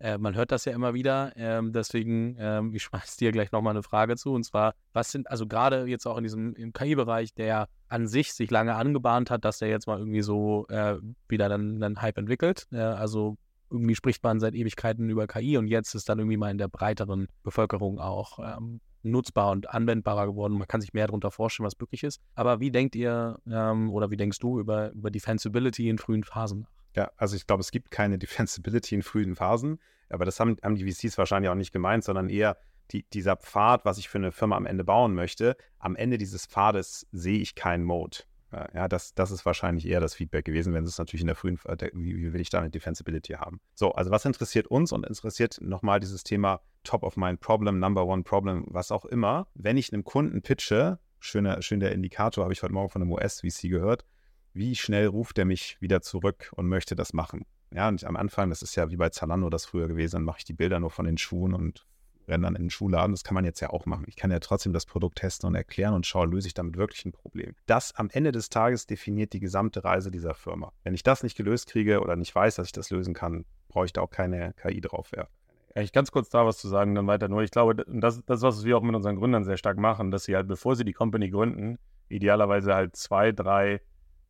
Äh, man hört das ja immer wieder. Ähm, deswegen, ähm, ich schmeiß dir gleich nochmal eine Frage zu. Und zwar, was sind, also gerade jetzt auch in diesem KI-Bereich, der an sich sich lange angebahnt hat, dass der jetzt mal irgendwie so äh, wieder dann einen Hype entwickelt. Äh, also irgendwie spricht man seit Ewigkeiten über KI und jetzt ist dann irgendwie mal in der breiteren Bevölkerung auch ähm, nutzbar und anwendbarer geworden. Man kann sich mehr darunter vorstellen, was möglich ist. Aber wie denkt ihr ähm, oder wie denkst du über, über Defensibility in frühen Phasen? Ja, also ich glaube, es gibt keine Defensibility in frühen Phasen, aber das haben, haben die VCs wahrscheinlich auch nicht gemeint, sondern eher die, dieser Pfad, was ich für eine Firma am Ende bauen möchte. Am Ende dieses Pfades sehe ich keinen Mode. Ja, das, das ist wahrscheinlich eher das Feedback gewesen, wenn es natürlich in der frühen, wie, wie will ich da eine Defensibility haben? So, also was interessiert uns und interessiert nochmal dieses Thema Top of Mind Problem, Number One Problem, was auch immer. Wenn ich einem Kunden pitche, schöner, schön der Indikator, habe ich heute Morgen von einem US-VC gehört, wie schnell ruft der mich wieder zurück und möchte das machen? Ja, und am Anfang, das ist ja wie bei Zalando das früher gewesen, dann mache ich die Bilder nur von den Schuhen und renne in den Schuhladen. Das kann man jetzt ja auch machen. Ich kann ja trotzdem das Produkt testen und erklären und schauen, löse ich damit wirklich ein Problem. Das am Ende des Tages definiert die gesamte Reise dieser Firma. Wenn ich das nicht gelöst kriege oder nicht weiß, dass ich das lösen kann, brauche ich da auch keine KI drauf werfen. Ja, ich ganz kurz da was zu sagen, dann weiter nur. Ich glaube, das, das was wir auch mit unseren Gründern sehr stark machen, dass sie halt, bevor sie die Company gründen, idealerweise halt zwei, drei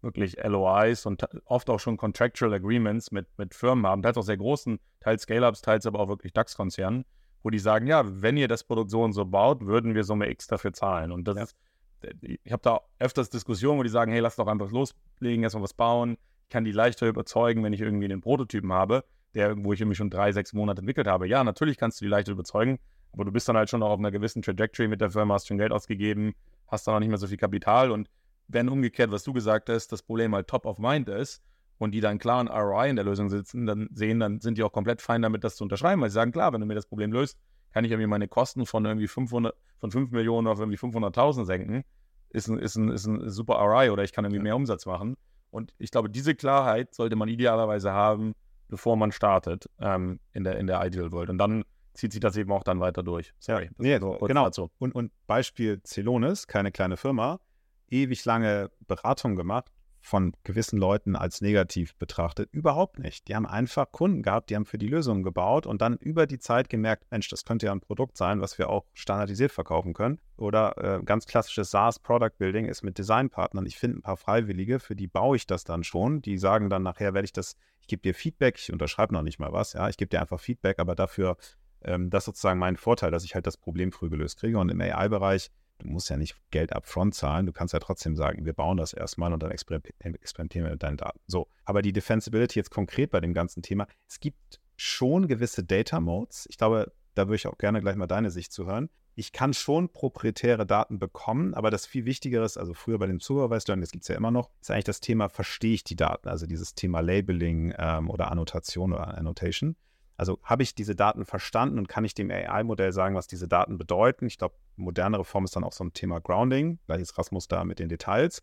wirklich LOIs und oft auch schon Contractual Agreements mit, mit Firmen haben, teils auch sehr großen, teils Scale-Ups, teils aber auch wirklich DAX-Konzernen, wo die sagen, ja, wenn ihr das Produkt so und so baut, würden wir Summe X dafür zahlen. Und das ja. ist, ich habe da öfters Diskussionen, wo die sagen, hey, lass doch einfach loslegen, erstmal was bauen. Ich kann die leichter überzeugen, wenn ich irgendwie den Prototypen habe, der, wo ich irgendwie schon drei, sechs Monate entwickelt habe. Ja, natürlich kannst du die leichter überzeugen, aber du bist dann halt schon auch auf einer gewissen Trajectory mit der Firma, hast schon Geld ausgegeben, hast dann auch nicht mehr so viel Kapital und wenn umgekehrt, was du gesagt hast, das Problem halt top of mind ist, und die dann klar einen ROI in der Lösung sitzen, dann sehen, dann sind die auch komplett fein damit, das zu unterschreiben, weil sie sagen, klar, wenn du mir das Problem löst, kann ich irgendwie meine Kosten von irgendwie 500, von 5 Millionen auf irgendwie 500.000 senken. Ist ein, ist, ein, ist ein super ROI oder ich kann irgendwie ja. mehr Umsatz machen. Und ich glaube, diese Klarheit sollte man idealerweise haben, bevor man startet ähm, in, der, in der Ideal World. Und dann zieht sich das eben auch dann weiter durch. Sorry. Ja, nee, so genau. Dazu. Und, und Beispiel Celonis, keine kleine Firma, ewig lange Beratung gemacht von gewissen Leuten als negativ betrachtet. Überhaupt nicht. Die haben einfach Kunden gehabt, die haben für die Lösungen gebaut und dann über die Zeit gemerkt, Mensch, das könnte ja ein Produkt sein, was wir auch standardisiert verkaufen können. Oder äh, ganz klassisches SaaS Product Building ist mit Designpartnern. Ich finde ein paar Freiwillige, für die baue ich das dann schon. Die sagen dann nachher, werde ich das, ich gebe dir Feedback, ich unterschreibe noch nicht mal was, ja, ich gebe dir einfach Feedback, aber dafür, ähm, das ist sozusagen mein Vorteil, dass ich halt das Problem früh gelöst kriege. Und im AI-Bereich du musst ja nicht Geld upfront zahlen, du kannst ja trotzdem sagen, wir bauen das erstmal und dann experimentieren wir mit deinen Daten. So, aber die Defensibility jetzt konkret bei dem ganzen Thema, es gibt schon gewisse Data Modes. Ich glaube, da würde ich auch gerne gleich mal deine Sicht zu hören. Ich kann schon proprietäre Daten bekommen, aber das viel Wichtigere ist, also früher bei dem Supervised Learning, das gibt es ja immer noch, ist eigentlich das Thema, verstehe ich die Daten, also dieses Thema Labeling ähm, oder Annotation oder Annotation. Also habe ich diese Daten verstanden und kann ich dem AI-Modell sagen, was diese Daten bedeuten? Ich glaube, modernere Form ist dann auch so ein Thema Grounding. Gleich ist Rasmus da mit den Details.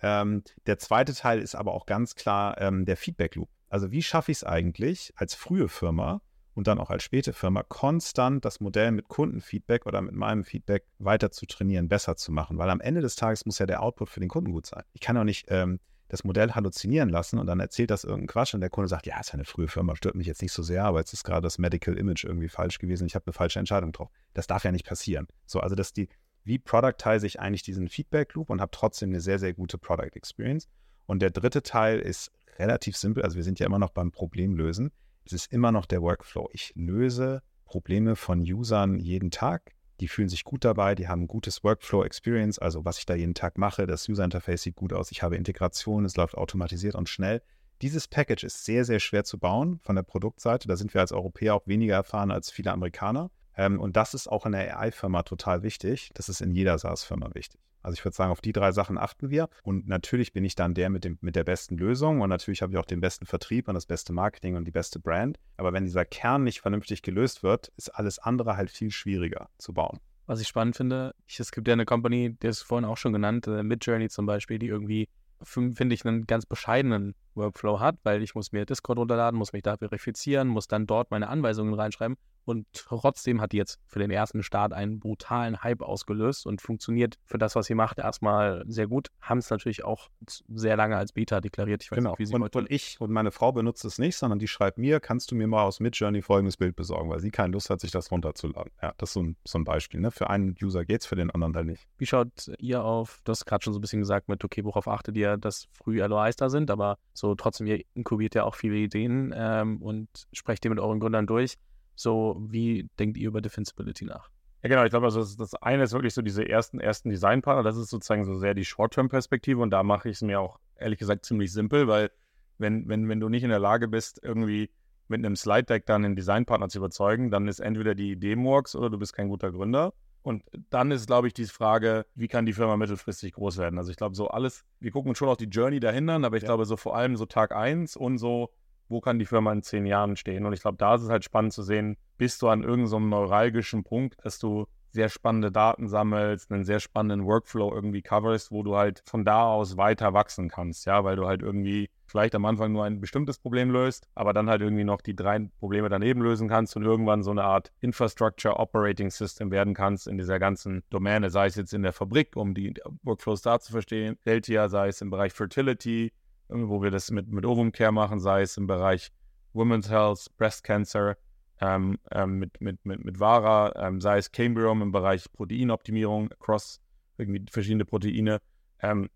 Ähm, der zweite Teil ist aber auch ganz klar ähm, der Feedback-Loop. Also wie schaffe ich es eigentlich als frühe Firma und dann auch als späte Firma konstant das Modell mit Kundenfeedback oder mit meinem Feedback weiter zu trainieren, besser zu machen? Weil am Ende des Tages muss ja der Output für den Kunden gut sein. Ich kann auch nicht ähm, das Modell halluzinieren lassen und dann erzählt das irgendein Quatsch und der Kunde sagt, ja, ist ja eine frühe Firma, stört mich jetzt nicht so sehr, aber jetzt ist gerade das Medical Image irgendwie falsch gewesen, ich habe eine falsche Entscheidung getroffen. Das darf ja nicht passieren. So, also dass die, wie productize ich eigentlich diesen Feedback Loop und habe trotzdem eine sehr, sehr gute Product Experience. Und der dritte Teil ist relativ simpel, also wir sind ja immer noch beim Problemlösen. Es ist immer noch der Workflow. Ich löse Probleme von Usern jeden Tag die fühlen sich gut dabei, die haben ein gutes Workflow-Experience, also was ich da jeden Tag mache, das User-Interface sieht gut aus, ich habe Integration, es läuft automatisiert und schnell. Dieses Package ist sehr, sehr schwer zu bauen von der Produktseite. Da sind wir als Europäer auch weniger erfahren als viele Amerikaner. Ähm, und das ist auch in der AI-Firma total wichtig. Das ist in jeder SaaS-Firma wichtig. Also ich würde sagen, auf die drei Sachen achten wir. Und natürlich bin ich dann der mit, dem, mit der besten Lösung und natürlich habe ich auch den besten Vertrieb und das beste Marketing und die beste Brand. Aber wenn dieser Kern nicht vernünftig gelöst wird, ist alles andere halt viel schwieriger zu bauen. Was ich spannend finde, ich, es gibt ja eine Company, die ist vorhin auch schon genannt, äh, Midjourney zum Beispiel, die irgendwie, finde ich, einen ganz bescheidenen Workflow hat, weil ich muss mir Discord runterladen, muss mich da verifizieren, muss dann dort meine Anweisungen reinschreiben und trotzdem hat die jetzt für den ersten Start einen brutalen Hype ausgelöst und funktioniert für das, was sie macht, erstmal sehr gut. Haben es natürlich auch sehr lange als Beta deklariert. Ich weiß genau. nicht, wie sie und, und ich und meine Frau benutzt es nicht, sondern die schreibt mir, kannst du mir mal aus Midjourney folgendes Bild besorgen, weil sie keine Lust hat, sich das runterzuladen. Ja, das ist so ein, so ein Beispiel. Ne? Für einen User geht es, für den anderen dann nicht. Wie schaut ihr auf, du hast gerade schon so ein bisschen gesagt mit, okay, worauf achtet ihr, dass früh LOIs da sind, aber so trotzdem, ihr inkubiert ja auch viele Ideen ähm, und sprecht ihr mit euren Gründern durch. So, wie denkt ihr über Defensibility nach? Ja, genau. Ich glaube, also das, eine ist wirklich so diese ersten, ersten Designpartner. Das ist sozusagen so sehr die Short-Term-Perspektive. Und da mache ich es mir auch ehrlich gesagt ziemlich simpel, weil wenn, wenn, wenn du nicht in der Lage bist, irgendwie mit einem Slide-Deck dann einen Designpartner zu überzeugen, dann ist entweder die Idee Murks oder du bist kein guter Gründer. Und dann ist, glaube ich, die Frage, wie kann die Firma mittelfristig groß werden? Also ich glaube, so alles, wir gucken uns schon auf die Journey dahinter, aber ich ja. glaube, so vor allem so Tag 1 und so wo kann die Firma in zehn Jahren stehen? Und ich glaube, da ist es halt spannend zu sehen, bist du an irgendeinem so neuralgischen Punkt, dass du sehr spannende Daten sammelst, einen sehr spannenden Workflow irgendwie coverst, wo du halt von da aus weiter wachsen kannst, ja, weil du halt irgendwie vielleicht am Anfang nur ein bestimmtes Problem löst, aber dann halt irgendwie noch die drei Probleme daneben lösen kannst und irgendwann so eine Art Infrastructure Operating System werden kannst in dieser ganzen Domäne, sei es jetzt in der Fabrik, um die Workflows da zu verstehen, Deltia, sei es im Bereich Fertility, wo wir das mit, mit Ovum Care machen, sei es im Bereich Women's Health, Breast Cancer, ähm, ähm, mit, mit, mit, mit Vara, ähm, sei es Cambrium im Bereich Proteinoptimierung, across irgendwie verschiedene Proteine. Ähm,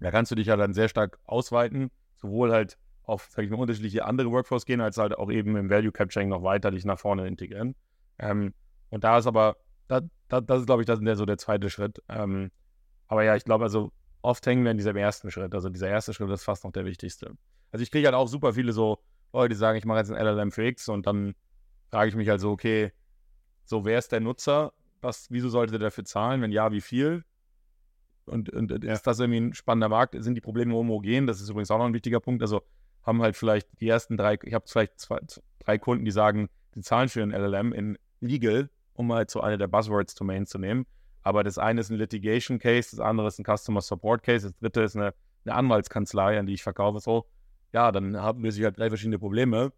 da kannst du dich ja dann sehr stark ausweiten, sowohl halt auf, sag ich mal, unterschiedliche andere Workflows gehen, als halt auch eben im Value Capturing noch weiter dich nach vorne integrieren. Ähm, und da ist aber, da, da, das ist, glaube ich, das ist so der zweite Schritt. Ähm, aber ja, ich glaube, also oft hängen wir in diesem ersten Schritt. Also dieser erste Schritt ist fast noch der wichtigste. Also ich kriege halt auch super viele so Leute, die sagen, ich mache jetzt ein LLM für X und dann frage ich mich halt so, okay, so wer ist der Nutzer? Was, wieso sollte der dafür zahlen? Wenn ja, wie viel? Und, und ja. ist das irgendwie ein spannender Markt? Sind die Probleme homogen? Das ist übrigens auch noch ein wichtiger Punkt. Also haben halt vielleicht die ersten drei, ich habe vielleicht zwei, drei Kunden, die sagen, die zahlen für ein LLM in Legal, um mal so eine der Buzzwords-Domains zu nehmen. Aber das eine ist ein Litigation Case, das andere ist ein Customer Support Case, das dritte ist eine, eine Anwaltskanzlei, an die ich verkaufe. So, ja, dann haben wir sich halt drei verschiedene Probleme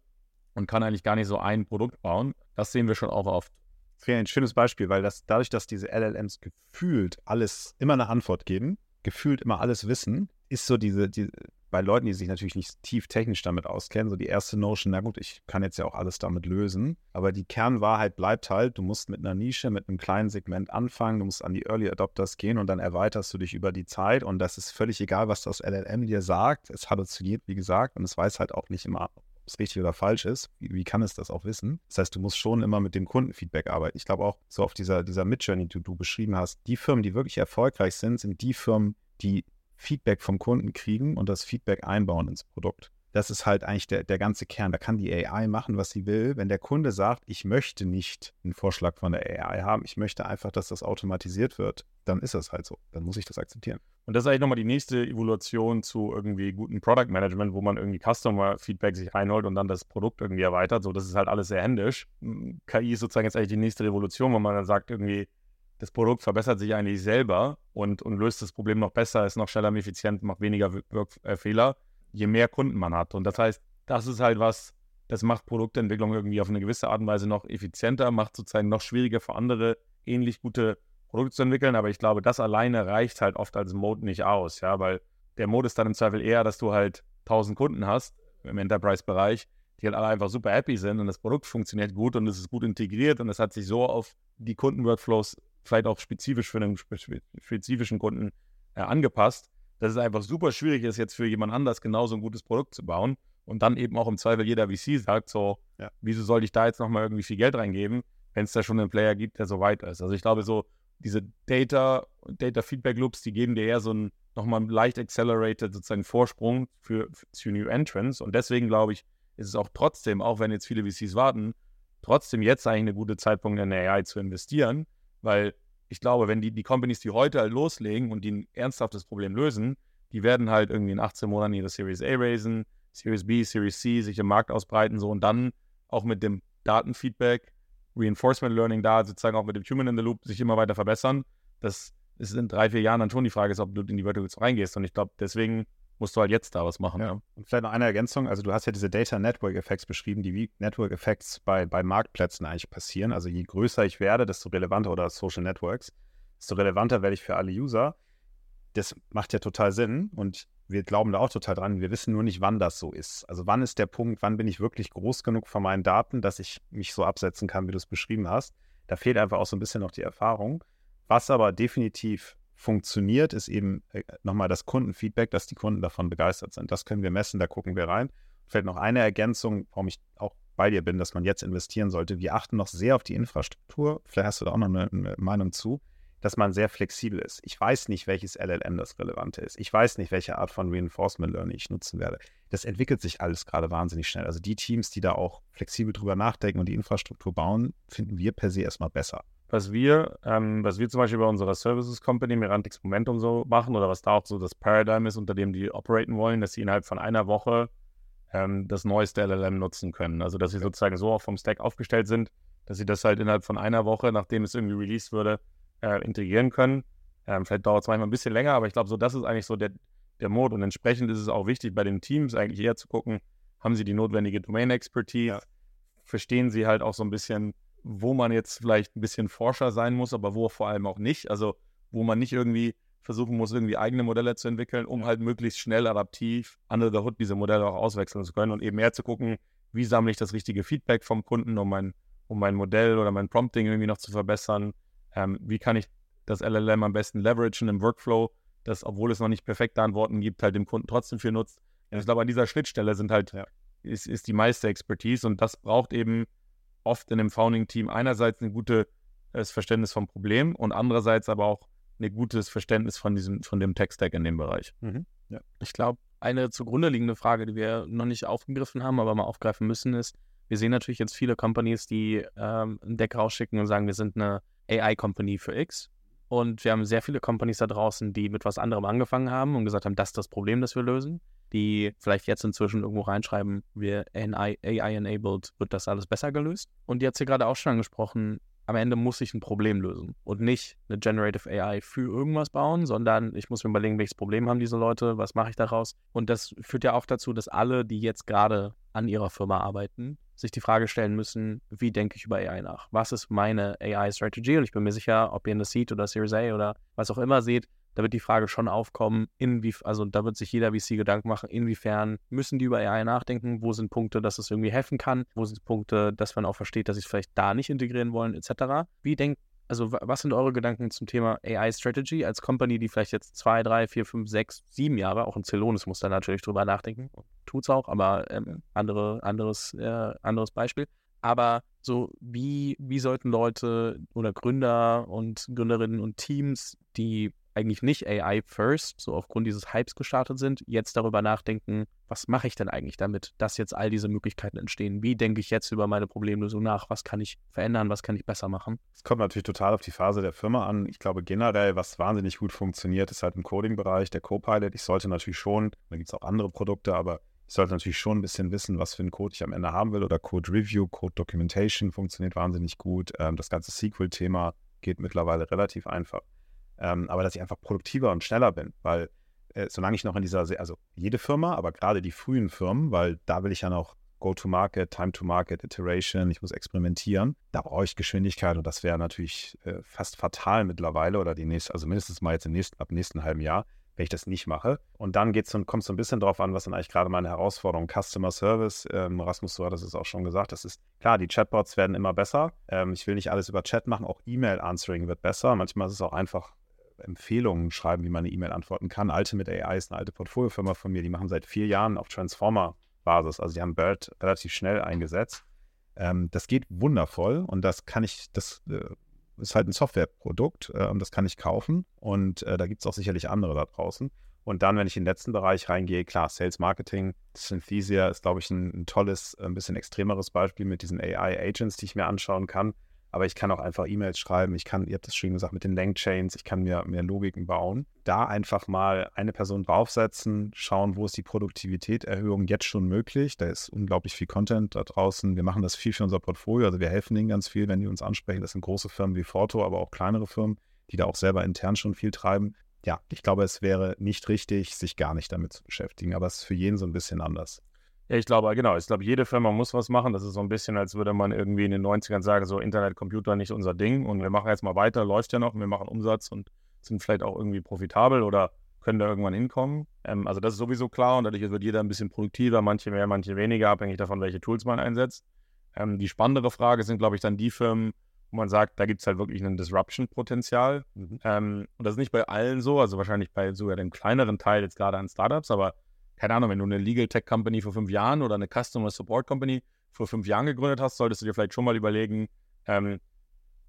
und kann eigentlich gar nicht so ein Produkt bauen. Das sehen wir schon auch oft. Das wäre ein schönes Beispiel, weil das dadurch, dass diese LLMs gefühlt alles immer eine Antwort geben, gefühlt immer alles wissen, ist so diese, die, bei Leuten, die sich natürlich nicht tief technisch damit auskennen, so die erste Notion, na gut, ich kann jetzt ja auch alles damit lösen, aber die Kernwahrheit bleibt halt, du musst mit einer Nische, mit einem kleinen Segment anfangen, du musst an die Early Adopters gehen und dann erweiterst du dich über die Zeit und das ist völlig egal, was das LLM dir sagt. Es halluziniert, wie gesagt, und es weiß halt auch nicht immer, ob es richtig oder falsch ist. Wie, wie, kann es das auch wissen? Das heißt, du musst schon immer mit dem Kundenfeedback arbeiten. Ich glaube auch, so auf dieser, dieser Midjourney, die du beschrieben hast, die Firmen, die wirklich erfolgreich sind, sind die Firmen, die Feedback vom Kunden kriegen und das Feedback einbauen ins Produkt. Das ist halt eigentlich der, der ganze Kern. Da kann die AI machen, was sie will. Wenn der Kunde sagt, ich möchte nicht einen Vorschlag von der AI haben, ich möchte einfach, dass das automatisiert wird, dann ist das halt so. Dann muss ich das akzeptieren. Und das ist eigentlich nochmal die nächste Evolution zu irgendwie guten Product Management, wo man irgendwie Customer Feedback sich einholt und dann das Produkt irgendwie erweitert. So, das ist halt alles sehr händisch. KI ist sozusagen jetzt eigentlich die nächste Revolution, wo man dann sagt, irgendwie, das Produkt verbessert sich eigentlich selber und, und löst das Problem noch besser, ist noch schneller, effizient, macht weniger Fehler, je mehr Kunden man hat. Und das heißt, das ist halt was, das macht Produktentwicklung irgendwie auf eine gewisse Art und Weise noch effizienter, macht sozusagen noch schwieriger für andere, ähnlich gute Produkte zu entwickeln. Aber ich glaube, das alleine reicht halt oft als Mode nicht aus, ja, weil der Mode ist dann im Zweifel eher, dass du halt 1000 Kunden hast im Enterprise-Bereich, die halt alle einfach super happy sind und das Produkt funktioniert gut und es ist gut integriert und es hat sich so auf die Kundenworkflows vielleicht auch spezifisch für einen spezifischen Kunden äh, angepasst, dass es einfach super schwierig ist, jetzt für jemand anders genauso ein gutes Produkt zu bauen und dann eben auch im Zweifel jeder VC sagt, so, ja. wieso soll ich da jetzt nochmal irgendwie viel Geld reingeben, wenn es da schon einen Player gibt, der so weit ist. Also ich glaube, so diese Data, Data Feedback Loops, die geben dir eher so einen nochmal leicht accelerated sozusagen Vorsprung für, für New Entrants und deswegen glaube ich, ist es auch trotzdem, auch wenn jetzt viele VCs warten, trotzdem jetzt eigentlich eine gute Zeitpunkt in AI zu investieren, weil ich glaube, wenn die, die Companies, die heute halt loslegen und die ein ernsthaftes Problem lösen, die werden halt irgendwie in 18 Monaten ihre Series A raisen, Series B, Series C, sich im Markt ausbreiten, so und dann auch mit dem Datenfeedback, Reinforcement Learning da, sozusagen auch mit dem Human in the Loop, sich immer weiter verbessern. Das ist in drei, vier Jahren dann schon die Frage, ist, ob du in die Verticals reingehst. Und ich glaube, deswegen musst du halt jetzt da was machen. Ja. Und vielleicht noch eine Ergänzung. Also du hast ja diese Data Network Effects beschrieben, die wie Network Effects bei, bei Marktplätzen eigentlich passieren. Also je größer ich werde, desto relevanter oder Social Networks, desto relevanter werde ich für alle User. Das macht ja total Sinn und wir glauben da auch total dran. Wir wissen nur nicht, wann das so ist. Also wann ist der Punkt, wann bin ich wirklich groß genug von meinen Daten, dass ich mich so absetzen kann, wie du es beschrieben hast. Da fehlt einfach auch so ein bisschen noch die Erfahrung. Was aber definitiv funktioniert, ist eben äh, nochmal das Kundenfeedback, dass die Kunden davon begeistert sind. Das können wir messen, da gucken wir rein. Vielleicht noch eine Ergänzung, warum ich auch bei dir bin, dass man jetzt investieren sollte. Wir achten noch sehr auf die Infrastruktur. Vielleicht hast du da auch noch eine, eine Meinung zu, dass man sehr flexibel ist. Ich weiß nicht, welches LLM das Relevante ist. Ich weiß nicht, welche Art von Reinforcement Learning ich nutzen werde. Das entwickelt sich alles gerade wahnsinnig schnell. Also die Teams, die da auch flexibel drüber nachdenken und die Infrastruktur bauen, finden wir per se erstmal besser was wir, ähm, was wir zum Beispiel bei unserer Services Company Mirantix Momentum so machen oder was da auch so das Paradigm ist, unter dem die operaten wollen, dass sie innerhalb von einer Woche ähm, das neueste LLM nutzen können. Also dass sie sozusagen so auch vom Stack aufgestellt sind, dass sie das halt innerhalb von einer Woche, nachdem es irgendwie released wurde, äh, integrieren können. Ähm, vielleicht dauert es manchmal ein bisschen länger, aber ich glaube, so das ist eigentlich so der, der Mode und entsprechend ist es auch wichtig bei den Teams eigentlich eher zu gucken, haben sie die notwendige Domain-Expertise, ja. verstehen sie halt auch so ein bisschen, wo man jetzt vielleicht ein bisschen Forscher sein muss, aber wo vor allem auch nicht. Also wo man nicht irgendwie versuchen muss, irgendwie eigene Modelle zu entwickeln, um halt möglichst schnell adaptiv under the hood diese Modelle auch auswechseln zu können und eben mehr zu gucken, wie sammle ich das richtige Feedback vom Kunden, um mein, um mein Modell oder mein Prompting irgendwie noch zu verbessern. Ähm, wie kann ich das LLM am besten leveragen im Workflow, dass, obwohl es noch nicht perfekte Antworten gibt, halt dem Kunden trotzdem viel nutzt. Ja. Ich glaube, an dieser Schnittstelle sind halt, ja. ist, ist die meiste Expertise und das braucht eben oft in einem Founding-Team einerseits ein gutes Verständnis vom Problem und andererseits aber auch ein gutes Verständnis von diesem, von dem Tech-Stack in dem Bereich. Mhm. Ja. Ich glaube, eine zugrunde liegende Frage, die wir noch nicht aufgegriffen haben, aber mal aufgreifen müssen, ist, wir sehen natürlich jetzt viele Companies, die ähm, ein Deck rausschicken und sagen, wir sind eine AI-Company für X. Und wir haben sehr viele Companies da draußen, die mit was anderem angefangen haben und gesagt haben, das ist das Problem, das wir lösen die vielleicht jetzt inzwischen irgendwo reinschreiben, wir AI-enabled, wird das alles besser gelöst. Und jetzt hier gerade auch schon angesprochen, am Ende muss ich ein Problem lösen und nicht eine Generative AI für irgendwas bauen, sondern ich muss mir überlegen, welches Problem haben diese Leute, was mache ich daraus. Und das führt ja auch dazu, dass alle, die jetzt gerade an ihrer Firma arbeiten, sich die Frage stellen müssen, wie denke ich über AI nach? Was ist meine AI-Strategy? Und ich bin mir sicher, ob ihr in der Seed oder Series A oder was auch immer seht, da wird die Frage schon aufkommen, inwie, also da wird sich jeder VC Gedanken machen, inwiefern müssen die über AI nachdenken, wo sind Punkte, dass es irgendwie helfen kann, wo sind Punkte, dass man auch versteht, dass sie es vielleicht da nicht integrieren wollen, etc. Wie denkt also was sind eure Gedanken zum Thema AI Strategy als Company, die vielleicht jetzt zwei, drei, vier, fünf, sechs, sieben Jahre, auch ein Celonis muss da natürlich drüber nachdenken, tut es auch, aber ähm, andere, anderes, äh, anderes Beispiel. Aber so, wie, wie sollten Leute oder Gründer und Gründerinnen und Teams, die eigentlich nicht AI first, so aufgrund dieses Hypes gestartet sind, jetzt darüber nachdenken, was mache ich denn eigentlich damit, dass jetzt all diese Möglichkeiten entstehen? Wie denke ich jetzt über meine Problemlösung nach? Was kann ich verändern? Was kann ich besser machen? Es kommt natürlich total auf die Phase der Firma an. Ich glaube generell, was wahnsinnig gut funktioniert, ist halt im Coding-Bereich der Copilot. Ich sollte natürlich schon, da gibt es auch andere Produkte, aber ich sollte natürlich schon ein bisschen wissen, was für einen Code ich am Ende haben will oder Code Review, Code Documentation funktioniert wahnsinnig gut. Ähm, das ganze SQL-Thema geht mittlerweile relativ einfach. Ähm, aber dass ich einfach produktiver und schneller bin, weil äh, solange ich noch in dieser, also jede Firma, aber gerade die frühen Firmen, weil da will ich ja noch Go-to-Market, Time-to-Market, Iteration, ich muss experimentieren. Da brauche ich Geschwindigkeit und das wäre natürlich äh, fast fatal mittlerweile oder die nächste, also mindestens mal jetzt im nächsten, ab nächsten halben Jahr wenn ich das nicht mache. Und dann geht's und kommt so ein bisschen drauf an, was sind eigentlich gerade meine Herausforderungen. Customer Service, ähm, Rasmus, du hattest es auch schon gesagt, das ist klar, die Chatbots werden immer besser. Ähm, ich will nicht alles über Chat machen, auch E-Mail-Answering wird besser. Manchmal ist es auch einfach Empfehlungen schreiben, wie man eine E-Mail antworten kann. Ultimate AI ist eine alte Portfoliofirma von mir, die machen seit vier Jahren auf Transformer-Basis. Also die haben BERT relativ schnell eingesetzt. Ähm, das geht wundervoll und das kann ich, das äh, ist halt ein Softwareprodukt äh, und das kann ich kaufen. Und äh, da gibt es auch sicherlich andere da draußen. Und dann, wenn ich in den letzten Bereich reingehe, klar, Sales Marketing, Synthesia ist, glaube ich, ein, ein tolles, ein bisschen extremeres Beispiel mit diesen AI-Agents, die ich mir anschauen kann aber ich kann auch einfach E-Mails schreiben. Ich kann, ihr habt das schon gesagt, mit den Length-Chains, ich kann mir mehr Logiken bauen. Da einfach mal eine Person draufsetzen, schauen, wo ist die Produktivitätserhöhung jetzt schon möglich. Da ist unglaublich viel Content da draußen. Wir machen das viel für unser Portfolio. Also wir helfen denen ganz viel, wenn die uns ansprechen. Das sind große Firmen wie Forto, aber auch kleinere Firmen, die da auch selber intern schon viel treiben. Ja, ich glaube, es wäre nicht richtig, sich gar nicht damit zu beschäftigen, aber es ist für jeden so ein bisschen anders. Ja, ich glaube, genau. Ich glaube, jede Firma muss was machen. Das ist so ein bisschen, als würde man irgendwie in den 90ern sagen, so Internet, Computer nicht unser Ding und wir machen jetzt mal weiter, läuft ja noch und wir machen Umsatz und sind vielleicht auch irgendwie profitabel oder können da irgendwann hinkommen. Ähm, also das ist sowieso klar und dadurch wird jeder ein bisschen produktiver, manche mehr, manche weniger, abhängig davon, welche Tools man einsetzt. Ähm, die spannendere Frage sind, glaube ich, dann die Firmen, wo man sagt, da gibt es halt wirklich ein Disruption-Potenzial. Mhm. Ähm, und das ist nicht bei allen so, also wahrscheinlich bei sogar dem kleineren Teil jetzt gerade an Startups, aber keine Ahnung, wenn du eine Legal Tech Company vor fünf Jahren oder eine Customer Support Company vor fünf Jahren gegründet hast, solltest du dir vielleicht schon mal überlegen, ähm,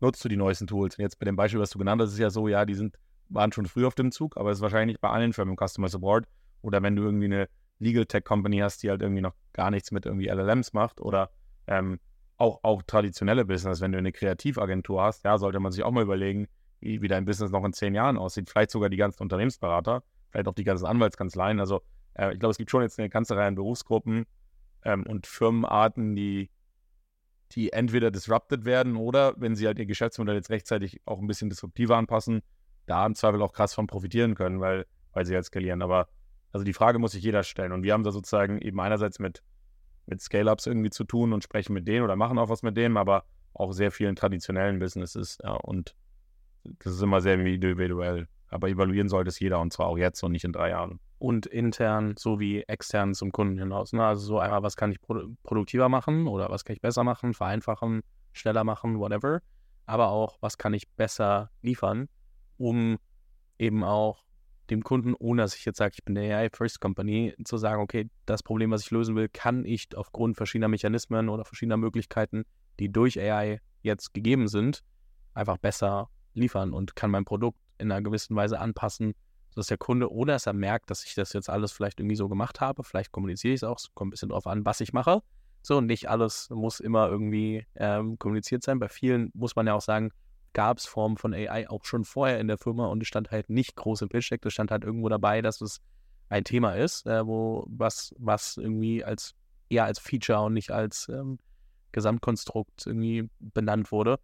nutzt du die neuesten Tools? Und jetzt bei dem Beispiel, was du genannt hast, ist es ja so, ja, die sind, waren schon früh auf dem Zug, aber es ist wahrscheinlich bei allen Firmen Customer Support oder wenn du irgendwie eine Legal Tech Company hast, die halt irgendwie noch gar nichts mit irgendwie LLMs macht oder ähm, auch, auch traditionelle Business, wenn du eine Kreativagentur hast, ja, sollte man sich auch mal überlegen, wie, wie dein Business noch in zehn Jahren aussieht. Vielleicht sogar die ganzen Unternehmensberater, vielleicht auch die ganzen Anwaltskanzleien. Also äh, ich glaube, es gibt schon jetzt eine ganze Reihe an Berufsgruppen ähm, und Firmenarten, die, die entweder disrupted werden oder, wenn sie halt ihr Geschäftsmodell jetzt rechtzeitig auch ein bisschen disruptiver anpassen, da im Zweifel auch krass von profitieren können, weil, weil sie halt skalieren. Aber also die Frage muss sich jeder stellen. Und wir haben da sozusagen eben einerseits mit, mit Scale-Ups irgendwie zu tun und sprechen mit denen oder machen auch was mit denen, aber auch sehr vielen traditionellen Businesses. Ja, und das ist immer sehr individuell. Aber evaluieren sollte es jeder und zwar auch jetzt und nicht in drei Jahren und intern sowie extern zum Kunden hinaus. Ne? Also so einmal, was kann ich produ produktiver machen oder was kann ich besser machen, vereinfachen, schneller machen, whatever. Aber auch, was kann ich besser liefern, um eben auch dem Kunden, ohne dass ich jetzt sage, ich bin der AI First Company, zu sagen, okay, das Problem, was ich lösen will, kann ich aufgrund verschiedener Mechanismen oder verschiedener Möglichkeiten, die durch AI jetzt gegeben sind, einfach besser liefern und kann mein Produkt in einer gewissen Weise anpassen, dass der Kunde, ohne dass er merkt, dass ich das jetzt alles vielleicht irgendwie so gemacht habe, vielleicht kommuniziere ich es auch, es kommt ein bisschen drauf an, was ich mache. So, nicht alles muss immer irgendwie ähm, kommuniziert sein. Bei vielen muss man ja auch sagen, gab es Formen von AI auch schon vorher in der Firma und es stand halt nicht groß im Pitch Deck, es stand halt irgendwo dabei, dass es ein Thema ist, äh, wo was, was irgendwie als eher als Feature und nicht als ähm, Gesamtkonstrukt irgendwie benannt wurde.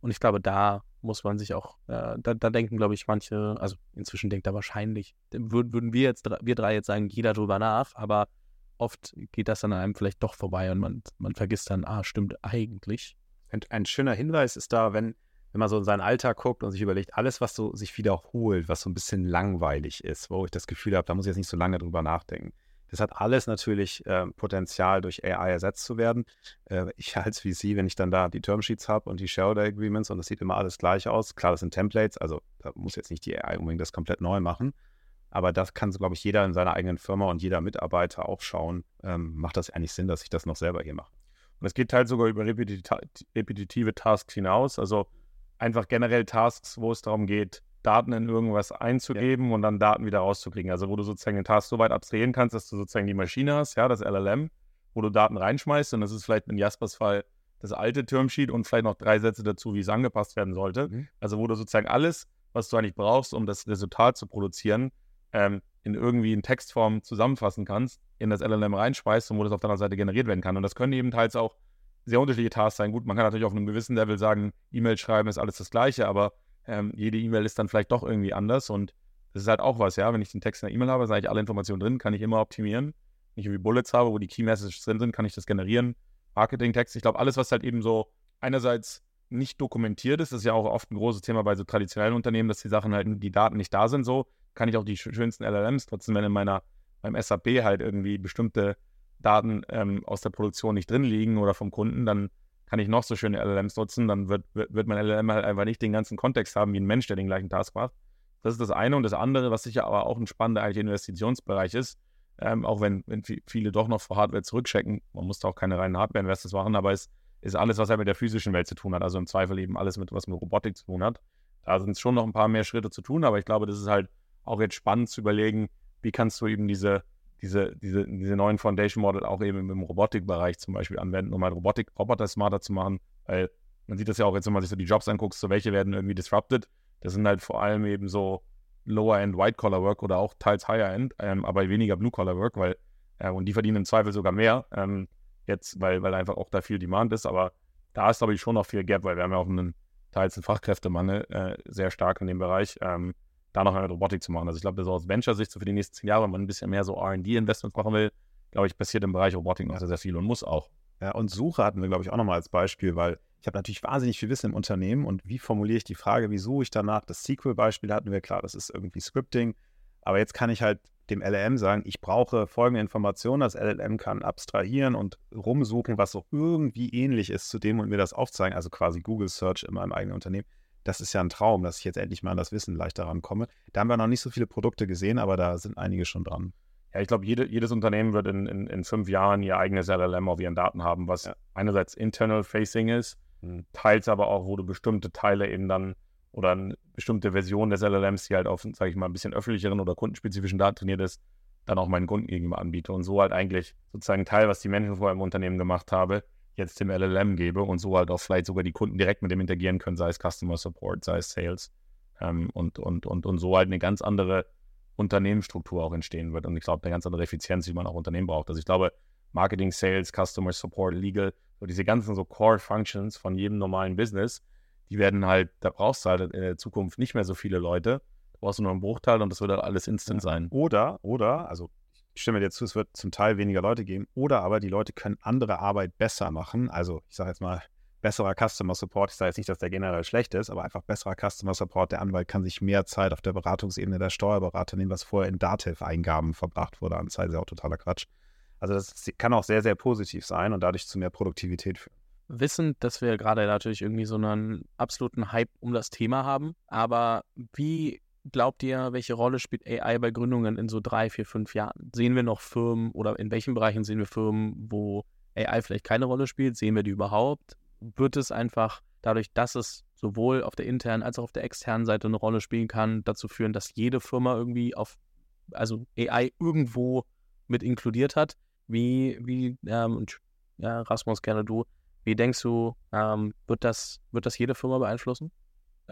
Und ich glaube, da muss man sich auch, äh, da, da, denken, glaube ich, manche, also inzwischen denkt er wahrscheinlich, würden, würden wir jetzt, wir drei jetzt sagen, jeder drüber nach, aber oft geht das dann einem vielleicht doch vorbei und man, man vergisst dann, ah, stimmt eigentlich. Ein, ein schöner Hinweis ist da, wenn, wenn man so in seinen Alltag guckt und sich überlegt, alles, was so sich wiederholt, was so ein bisschen langweilig ist, wo ich das Gefühl habe, da muss ich jetzt nicht so lange drüber nachdenken. Das hat alles natürlich äh, Potenzial, durch AI ersetzt zu werden. Äh, ich als VC, wenn ich dann da die Termsheets habe und die Shareholder Agreements und das sieht immer alles gleich aus. Klar, das sind Templates, also da muss jetzt nicht die AI unbedingt das komplett neu machen. Aber das kann, glaube ich, jeder in seiner eigenen Firma und jeder Mitarbeiter auch schauen. Ähm, macht das eigentlich Sinn, dass ich das noch selber hier mache? Und es geht halt sogar über repetitive Tasks hinaus. Also einfach generell Tasks, wo es darum geht, Daten in irgendwas einzugeben ja. und dann Daten wieder rauszukriegen. Also wo du sozusagen den Task so weit abstrahieren kannst, dass du sozusagen die Maschine hast, ja, das LLM, wo du Daten reinschmeißt und das ist vielleicht in Jaspers Fall das alte Termsheet und vielleicht noch drei Sätze dazu, wie es angepasst werden sollte. Mhm. Also wo du sozusagen alles, was du eigentlich brauchst, um das Resultat zu produzieren, ähm, in irgendwie in Textform zusammenfassen kannst, in das LLM reinschmeißt und wo das auf deiner Seite generiert werden kann. Und das können eben teils auch sehr unterschiedliche Tasks sein. Gut, man kann natürlich auf einem gewissen Level sagen, E-Mail schreiben ist alles das Gleiche, aber ähm, jede E-Mail ist dann vielleicht doch irgendwie anders und das ist halt auch was, ja. Wenn ich den Text in der E-Mail habe, sind eigentlich alle Informationen drin, kann ich immer optimieren. Wenn ich irgendwie Bullets habe, wo die Key Messages drin sind, kann ich das generieren. Marketing-Text, ich glaube, alles, was halt eben so einerseits nicht dokumentiert ist, ist ja auch oft ein großes Thema bei so traditionellen Unternehmen, dass die Sachen halt, die Daten nicht da sind, so kann ich auch die schönsten LLMs trotzdem, wenn in meiner, beim SAP halt irgendwie bestimmte Daten ähm, aus der Produktion nicht drin liegen oder vom Kunden, dann kann ich noch so schöne LLMs nutzen, dann wird, wird, mein LLM halt einfach nicht den ganzen Kontext haben wie ein Mensch, der den gleichen Task macht. Das ist das eine. Und das andere, was sicher aber auch ein spannender Investitionsbereich ist, ähm, auch wenn, wenn viele doch noch vor Hardware zurückchecken, man muss da auch keine reinen Hardware-Investors machen, aber es ist alles, was ja mit der physischen Welt zu tun hat. Also im Zweifel eben alles, mit, was mit Robotik zu tun hat. Da sind schon noch ein paar mehr Schritte zu tun, aber ich glaube, das ist halt auch jetzt spannend zu überlegen, wie kannst du eben diese diese, diese, diese neuen Foundation Model auch eben im Robotikbereich zum Beispiel anwenden, um halt Robotik, Roboter smarter zu machen, weil man sieht das ja auch jetzt, wenn man sich so die Jobs anguckt, so welche werden irgendwie disrupted. Das sind halt vor allem eben so Lower-End White-Collar-Work oder auch teils Higher-End, ähm, aber weniger Blue-Collar-Work, weil, äh, und die verdienen im Zweifel sogar mehr, ähm, jetzt, weil, weil einfach auch da viel Demand ist, aber da ist, glaube ich, schon noch viel Gap, weil wir haben ja auch einen teils einen Fachkräftemangel äh, sehr stark in dem Bereich. Ähm, da noch eine Robotik zu machen. Also ich glaube, so aus Venture-Sicht so für die nächsten zehn Jahre, wenn man ein bisschen mehr so R&D-Investments machen will, glaube ich, passiert im Bereich Robotik noch sehr, sehr viel und muss auch. Ja, und Suche hatten wir, glaube ich, auch nochmal als Beispiel, weil ich habe natürlich wahnsinnig viel Wissen im Unternehmen und wie formuliere ich die Frage, wie suche ich danach? Das SQL-Beispiel hatten wir, klar, das ist irgendwie Scripting, aber jetzt kann ich halt dem LLM sagen, ich brauche folgende Informationen. Das LLM kann abstrahieren und rumsuchen, was so irgendwie ähnlich ist zu dem und mir das aufzeigen, also quasi Google Search in meinem eigenen Unternehmen das ist ja ein Traum, dass ich jetzt endlich mal an das Wissen leichter rankomme. Da haben wir noch nicht so viele Produkte gesehen, aber da sind einige schon dran. Ja, ich glaube, jede, jedes Unternehmen wird in, in, in, fünf Jahren ihr eigenes LLM auf ihren Daten haben, was ja. einerseits internal facing ist, mhm. teils aber auch, wo du bestimmte Teile eben dann oder eine bestimmte Version des LLMs, die halt auf, sage ich mal, ein bisschen öffentlicheren oder kundenspezifischen Daten trainiert ist, dann auch meinen Kunden gegenüber anbiete und so halt eigentlich sozusagen Teil, was die Menschen vorher im Unternehmen gemacht haben, jetzt dem LLM gebe und so halt auch vielleicht sogar die Kunden direkt mit dem interagieren können, sei es Customer Support, sei es Sales ähm, und, und, und, und so halt eine ganz andere Unternehmensstruktur auch entstehen wird und ich glaube eine ganz andere Effizienz, die man auch Unternehmen braucht. Also ich glaube, Marketing, Sales, Customer Support, Legal, so diese ganzen so Core Functions von jedem normalen Business, die werden halt, da brauchst du halt in der Zukunft nicht mehr so viele Leute, da brauchst du nur einen Bruchteil und das wird halt alles instant sein. Oder, oder, also stimme dir zu, es wird zum Teil weniger Leute geben. Oder aber die Leute können andere Arbeit besser machen. Also ich sage jetzt mal, besserer Customer Support. Ich sage jetzt nicht, dass der generell schlecht ist, aber einfach besserer Customer Support. Der Anwalt kann sich mehr Zeit auf der Beratungsebene der Steuerberater nehmen, was vorher in Dativ-Eingaben verbracht wurde. An Zeit ist ja auch totaler Quatsch. Also das kann auch sehr, sehr positiv sein und dadurch zu mehr Produktivität führen. Wissend, dass wir gerade natürlich irgendwie so einen absoluten Hype um das Thema haben. Aber wie glaubt ihr, welche Rolle spielt AI bei Gründungen in so drei, vier, fünf Jahren? Sehen wir noch Firmen oder in welchen Bereichen sehen wir Firmen, wo AI vielleicht keine Rolle spielt? Sehen wir die überhaupt? Wird es einfach dadurch, dass es sowohl auf der internen als auch auf der externen Seite eine Rolle spielen kann, dazu führen, dass jede Firma irgendwie auf, also AI irgendwo mit inkludiert hat? Wie, wie, ähm, ja, Rasmus, gerne du, wie denkst du, ähm, wird, das, wird das jede Firma beeinflussen?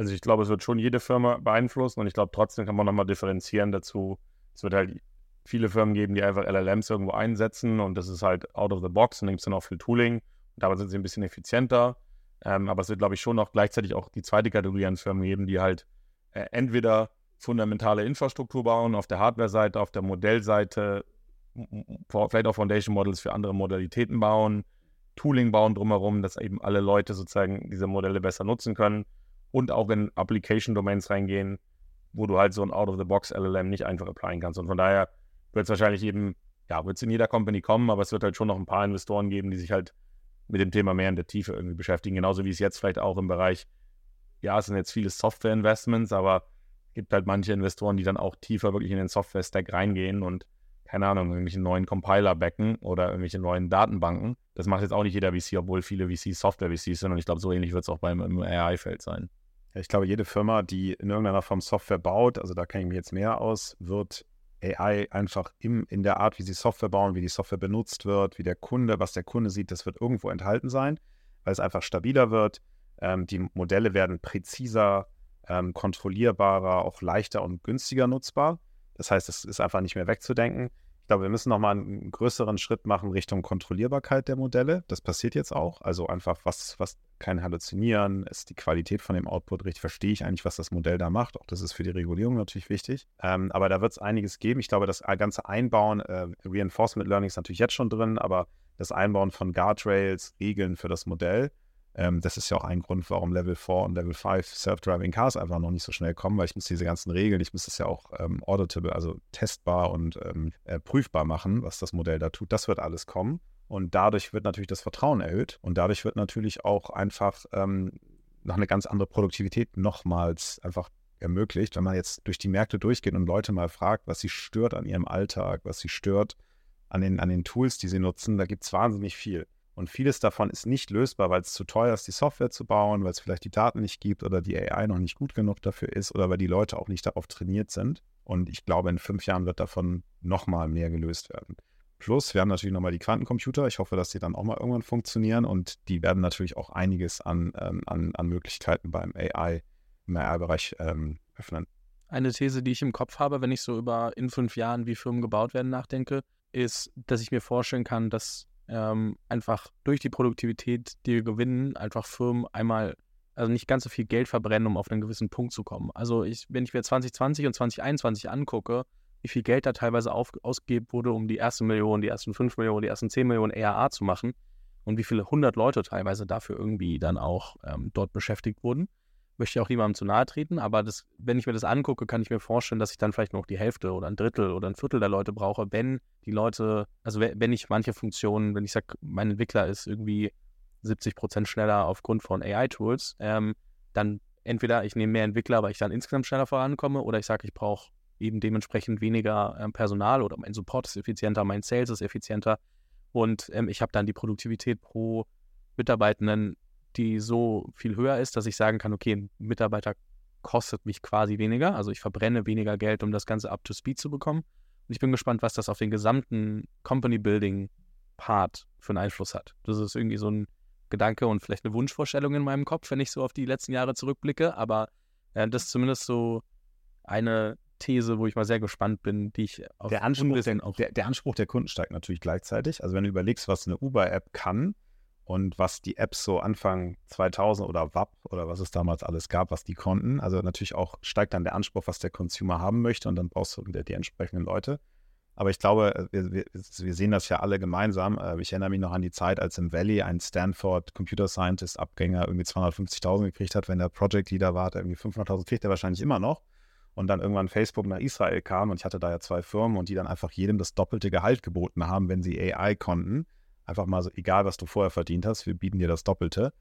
Also ich glaube, es wird schon jede Firma beeinflussen und ich glaube, trotzdem kann man nochmal differenzieren dazu. Es wird halt viele Firmen geben, die einfach LLMs irgendwo einsetzen und das ist halt out of the box und dann gibt es dann auch viel Tooling und dabei sind sie ein bisschen effizienter. Ähm, aber es wird, glaube ich, schon auch gleichzeitig auch die zweite Kategorie an Firmen geben, die halt äh, entweder fundamentale Infrastruktur bauen auf der Hardware-Seite, auf der Modellseite, vielleicht auch Foundation Models für andere Modalitäten bauen, Tooling bauen drumherum, dass eben alle Leute sozusagen diese Modelle besser nutzen können und auch in Application-Domains reingehen, wo du halt so ein Out-of-the-Box LLM nicht einfach applyen kannst. Und von daher wird es wahrscheinlich eben, ja, wird es in jeder Company kommen, aber es wird halt schon noch ein paar Investoren geben, die sich halt mit dem Thema mehr in der Tiefe irgendwie beschäftigen. Genauso wie es jetzt vielleicht auch im Bereich, ja, es sind jetzt viele Software-Investments, aber es gibt halt manche Investoren, die dann auch tiefer wirklich in den Software-Stack reingehen und keine Ahnung, irgendwelche neuen Compiler backen oder irgendwelche neuen Datenbanken. Das macht jetzt auch nicht jeder VC, obwohl viele VCs Software-VCs sind und ich glaube, so ähnlich wird es auch beim AI-Feld sein. Ich glaube, jede Firma, die in irgendeiner Form Software baut, also da kenne ich mich jetzt mehr aus, wird AI einfach im, in der Art, wie sie Software bauen, wie die Software benutzt wird, wie der Kunde, was der Kunde sieht, das wird irgendwo enthalten sein, weil es einfach stabiler wird. Ähm, die Modelle werden präziser, ähm, kontrollierbarer, auch leichter und günstiger nutzbar. Das heißt, es ist einfach nicht mehr wegzudenken. Ich glaube, wir müssen nochmal einen größeren Schritt machen Richtung Kontrollierbarkeit der Modelle. Das passiert jetzt auch. Also einfach, was, was kein Halluzinieren, ist die Qualität von dem Output richtig, verstehe ich eigentlich, was das Modell da macht. Auch das ist für die Regulierung natürlich wichtig. Ähm, aber da wird es einiges geben. Ich glaube, das ganze Einbauen, äh, Reinforcement Learning ist natürlich jetzt schon drin, aber das Einbauen von Guardrails, Regeln für das Modell, ähm, das ist ja auch ein Grund, warum Level 4 und Level 5 Self-Driving Cars einfach noch nicht so schnell kommen, weil ich muss diese ganzen Regeln, ich muss das ja auch ähm, auditable, also testbar und ähm, äh, prüfbar machen, was das Modell da tut. Das wird alles kommen. Und dadurch wird natürlich das Vertrauen erhöht und dadurch wird natürlich auch einfach ähm, noch eine ganz andere Produktivität nochmals einfach ermöglicht, wenn man jetzt durch die Märkte durchgeht und Leute mal fragt, was sie stört an ihrem Alltag, was sie stört an den, an den Tools, die sie nutzen, da gibt es wahnsinnig viel. Und vieles davon ist nicht lösbar, weil es zu teuer ist, die Software zu bauen, weil es vielleicht die Daten nicht gibt oder die AI noch nicht gut genug dafür ist oder weil die Leute auch nicht darauf trainiert sind. Und ich glaube, in fünf Jahren wird davon nochmal mehr gelöst werden. Plus, wir haben natürlich nochmal die Quantencomputer. Ich hoffe, dass die dann auch mal irgendwann funktionieren und die werden natürlich auch einiges an, ähm, an, an Möglichkeiten beim AI, im AI-Bereich ähm, öffnen. Eine These, die ich im Kopf habe, wenn ich so über in fünf Jahren, wie Firmen gebaut werden, nachdenke, ist, dass ich mir vorstellen kann, dass ähm, einfach durch die Produktivität, die wir gewinnen, einfach Firmen einmal, also nicht ganz so viel Geld verbrennen, um auf einen gewissen Punkt zu kommen. Also ich, wenn ich mir 2020 und 2021 angucke, wie viel Geld da teilweise ausgegeben wurde, um die erste Million, die ersten 5 Millionen, die ersten 10 Millionen ERA zu machen und wie viele hundert Leute teilweise dafür irgendwie dann auch ähm, dort beschäftigt wurden. Möchte ich auch niemandem zu nahe treten, aber das, wenn ich mir das angucke, kann ich mir vorstellen, dass ich dann vielleicht noch die Hälfte oder ein Drittel oder ein Viertel der Leute brauche, wenn die Leute, also wenn ich manche Funktionen, wenn ich sage, mein Entwickler ist irgendwie 70 Prozent schneller aufgrund von AI-Tools, ähm, dann entweder ich nehme mehr Entwickler, weil ich dann insgesamt schneller vorankomme, oder ich sage, ich brauche eben dementsprechend weniger ähm, Personal oder mein Support ist effizienter, mein Sales ist effizienter und ähm, ich habe dann die Produktivität pro Mitarbeitenden die so viel höher ist, dass ich sagen kann, okay, ein Mitarbeiter kostet mich quasi weniger, also ich verbrenne weniger Geld, um das Ganze up to speed zu bekommen. Und ich bin gespannt, was das auf den gesamten Company Building Part für einen Einfluss hat. Das ist irgendwie so ein Gedanke und vielleicht eine Wunschvorstellung in meinem Kopf, wenn ich so auf die letzten Jahre zurückblicke, aber äh, das ist zumindest so eine These, wo ich mal sehr gespannt bin, die ich auf der Anspruch, der, der, der Anspruch der Kunden steigt natürlich gleichzeitig. Also wenn du überlegst, was eine Uber-App kann, und was die Apps so Anfang 2000 oder WAP oder was es damals alles gab, was die konnten. Also natürlich auch steigt dann der Anspruch, was der Consumer haben möchte und dann brauchst du die, die entsprechenden Leute. Aber ich glaube, äh, wir, wir, wir, sehen das ja alle gemeinsam. Äh, ich erinnere mich noch an die Zeit, als im Valley ein Stanford Computer Scientist Abgänger irgendwie 250.000 gekriegt hat. Wenn der Project Leader war, hat er irgendwie 500.000 kriegt er wahrscheinlich immer noch. Und dann irgendwann Facebook nach Israel kam und ich hatte da ja zwei Firmen und die dann einfach jedem das doppelte Gehalt geboten haben, wenn sie AI konnten einfach mal so, egal was du vorher verdient hast, wir bieten dir das Doppelte.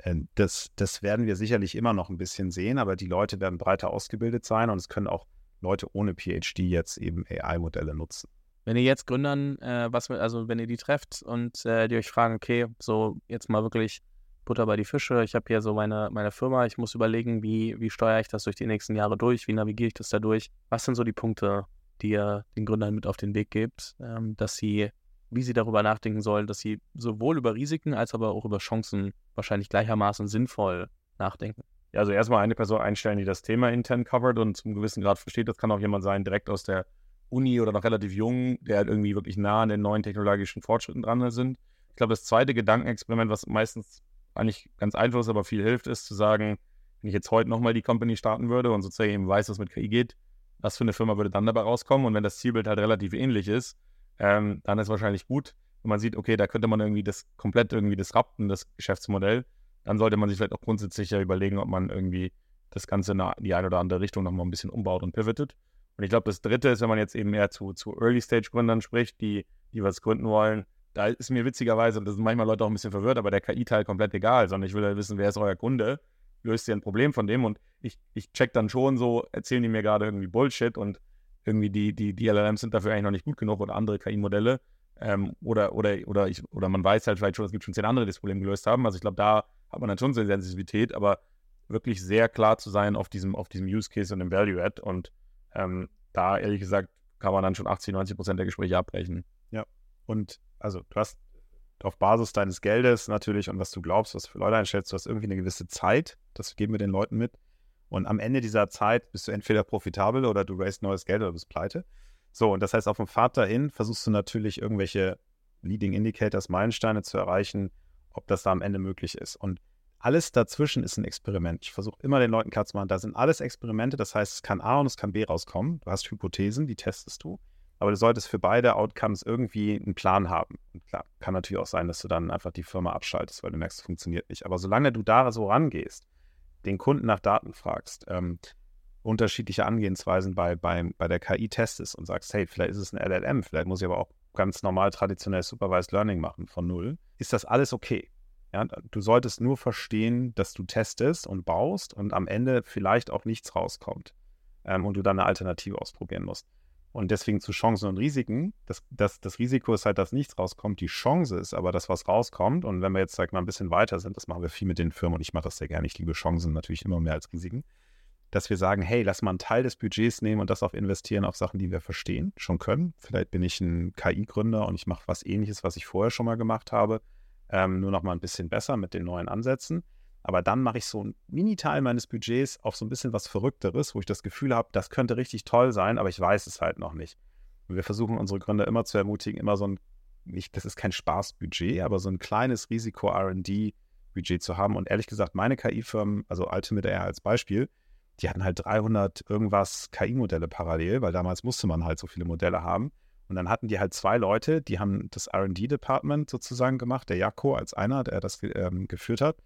Ähm, das, das werden wir sicherlich immer noch ein bisschen sehen, aber die Leute werden breiter ausgebildet sein und es können auch Leute ohne PhD jetzt eben AI-Modelle nutzen. Wenn ihr jetzt Gründern, äh, was, also wenn ihr die trefft und äh, die euch fragen, okay, so jetzt mal wirklich Butter bei die Fische, ich habe hier so meine, meine Firma, ich muss überlegen, wie, wie steuere ich das durch die nächsten Jahre durch, wie navigiere ich das da durch? Was sind so die Punkte, die ihr den Gründern mit auf den Weg gebt, ähm, dass sie wie sie darüber nachdenken sollen, dass sie sowohl über Risiken als aber auch über Chancen wahrscheinlich gleichermaßen sinnvoll nachdenken. Ja, also erstmal eine Person einstellen, die das Thema intern covert und zum gewissen Grad versteht. Das kann auch jemand sein, direkt aus der Uni oder noch relativ jung, der halt irgendwie wirklich nah an den neuen technologischen Fortschritten dran sind. Ich glaube, das zweite Gedankenexperiment, was meistens eigentlich ganz einfach ist, aber viel hilft, ist zu sagen, wenn ich jetzt heute nochmal die Company starten würde und sozusagen eben weiß, was mit KI geht, was für eine Firma würde dann dabei rauskommen? Und wenn das Zielbild halt relativ ähnlich ist, ähm, dann ist wahrscheinlich gut. Wenn man sieht, okay, da könnte man irgendwie das komplett irgendwie disrupten, das Geschäftsmodell, dann sollte man sich vielleicht auch grundsätzlich überlegen, ob man irgendwie das Ganze in die eine oder andere Richtung nochmal ein bisschen umbaut und pivotet. Und ich glaube, das dritte ist, wenn man jetzt eben eher zu, zu Early-Stage-Gründern spricht, die, die was gründen wollen, da ist mir witzigerweise, das sind manchmal Leute auch ein bisschen verwirrt, aber der KI-Teil komplett egal, sondern ich will ja wissen, wer ist euer Kunde, löst ihr ein Problem von dem und ich, ich check dann schon so, erzählen die mir gerade irgendwie Bullshit und irgendwie die, die, die LLMs sind dafür eigentlich noch nicht gut genug oder andere KI-Modelle. Ähm, oder, oder, oder, ich, oder man weiß halt vielleicht schon, es gibt schon zehn andere, die das Problem gelöst haben. Also ich glaube, da hat man dann schon so eine Sensitivität, aber wirklich sehr klar zu sein auf diesem, auf diesem Use Case und dem Value Add. Und ähm, da, ehrlich gesagt, kann man dann schon 80, 90 Prozent der Gespräche abbrechen. Ja. Und also du hast auf Basis deines Geldes natürlich und was du glaubst, was du für Leute einstellst, du hast irgendwie eine gewisse Zeit. Das geben wir den Leuten mit. Und am Ende dieser Zeit bist du entweder profitabel oder du raised neues Geld oder bist pleite. So, und das heißt, auf dem Pfad dahin versuchst du natürlich irgendwelche Leading Indicators, Meilensteine zu erreichen, ob das da am Ende möglich ist. Und alles dazwischen ist ein Experiment. Ich versuche immer den Leuten klar zu machen, da sind alles Experimente, das heißt, es kann A und es kann B rauskommen. Du hast Hypothesen, die testest du. Aber du solltest für beide Outcomes irgendwie einen Plan haben. Und klar, kann natürlich auch sein, dass du dann einfach die Firma abschaltest, weil du merkst, es funktioniert nicht. Aber solange du da so rangehst, den Kunden nach Daten fragst, ähm, unterschiedliche Angehensweisen bei, bei, bei der KI testest und sagst, hey, vielleicht ist es ein LLM, vielleicht muss ich aber auch ganz normal traditionell Supervised Learning machen von null, ist das alles okay. Ja, du solltest nur verstehen, dass du testest und baust und am Ende vielleicht auch nichts rauskommt ähm, und du dann eine Alternative ausprobieren musst. Und deswegen zu Chancen und Risiken. Das, das, das Risiko ist halt, dass nichts rauskommt. Die Chance ist aber, dass was rauskommt. Und wenn wir jetzt, sag mal, ein bisschen weiter sind, das machen wir viel mit den Firmen und ich mache das sehr gerne. Ich liebe Chancen natürlich immer mehr als Risiken. Dass wir sagen, hey, lass mal einen Teil des Budgets nehmen und das auf investieren auf Sachen, die wir verstehen, schon können. Vielleicht bin ich ein KI-Gründer und ich mache was ähnliches, was ich vorher schon mal gemacht habe. Ähm, nur noch mal ein bisschen besser mit den neuen Ansätzen. Aber dann mache ich so einen Mini-Teil meines Budgets auf so ein bisschen was Verrückteres, wo ich das Gefühl habe, das könnte richtig toll sein, aber ich weiß es halt noch nicht. Und wir versuchen unsere Gründer immer zu ermutigen, immer so ein, nicht, das ist kein Spaßbudget, aber so ein kleines Risiko-RD-Budget zu haben. Und ehrlich gesagt, meine KI-Firmen, also Ultimate AI als Beispiel, die hatten halt 300 irgendwas KI-Modelle parallel, weil damals musste man halt so viele Modelle haben. Und dann hatten die halt zwei Leute, die haben das RD-Department sozusagen gemacht, der Jako als einer, der das ähm, geführt hat.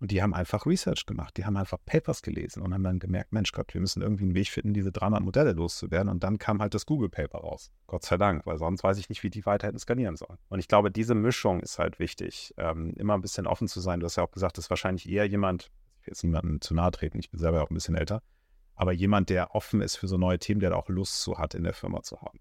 Und die haben einfach Research gemacht. Die haben einfach Papers gelesen und haben dann gemerkt, Mensch Gott, wir müssen irgendwie einen Weg finden, diese 300 Modelle loszuwerden. Und dann kam halt das Google Paper raus. Gott sei Dank, weil sonst weiß ich nicht, wie die weiter hätten skalieren sollen. Und ich glaube, diese Mischung ist halt wichtig, ähm, immer ein bisschen offen zu sein. Du hast ja auch gesagt, das ist wahrscheinlich eher jemand, ich will jetzt niemandem zu nahe treten, ich bin selber auch ein bisschen älter, aber jemand, der offen ist für so neue Themen, der da auch Lust zu hat, in der Firma zu haben.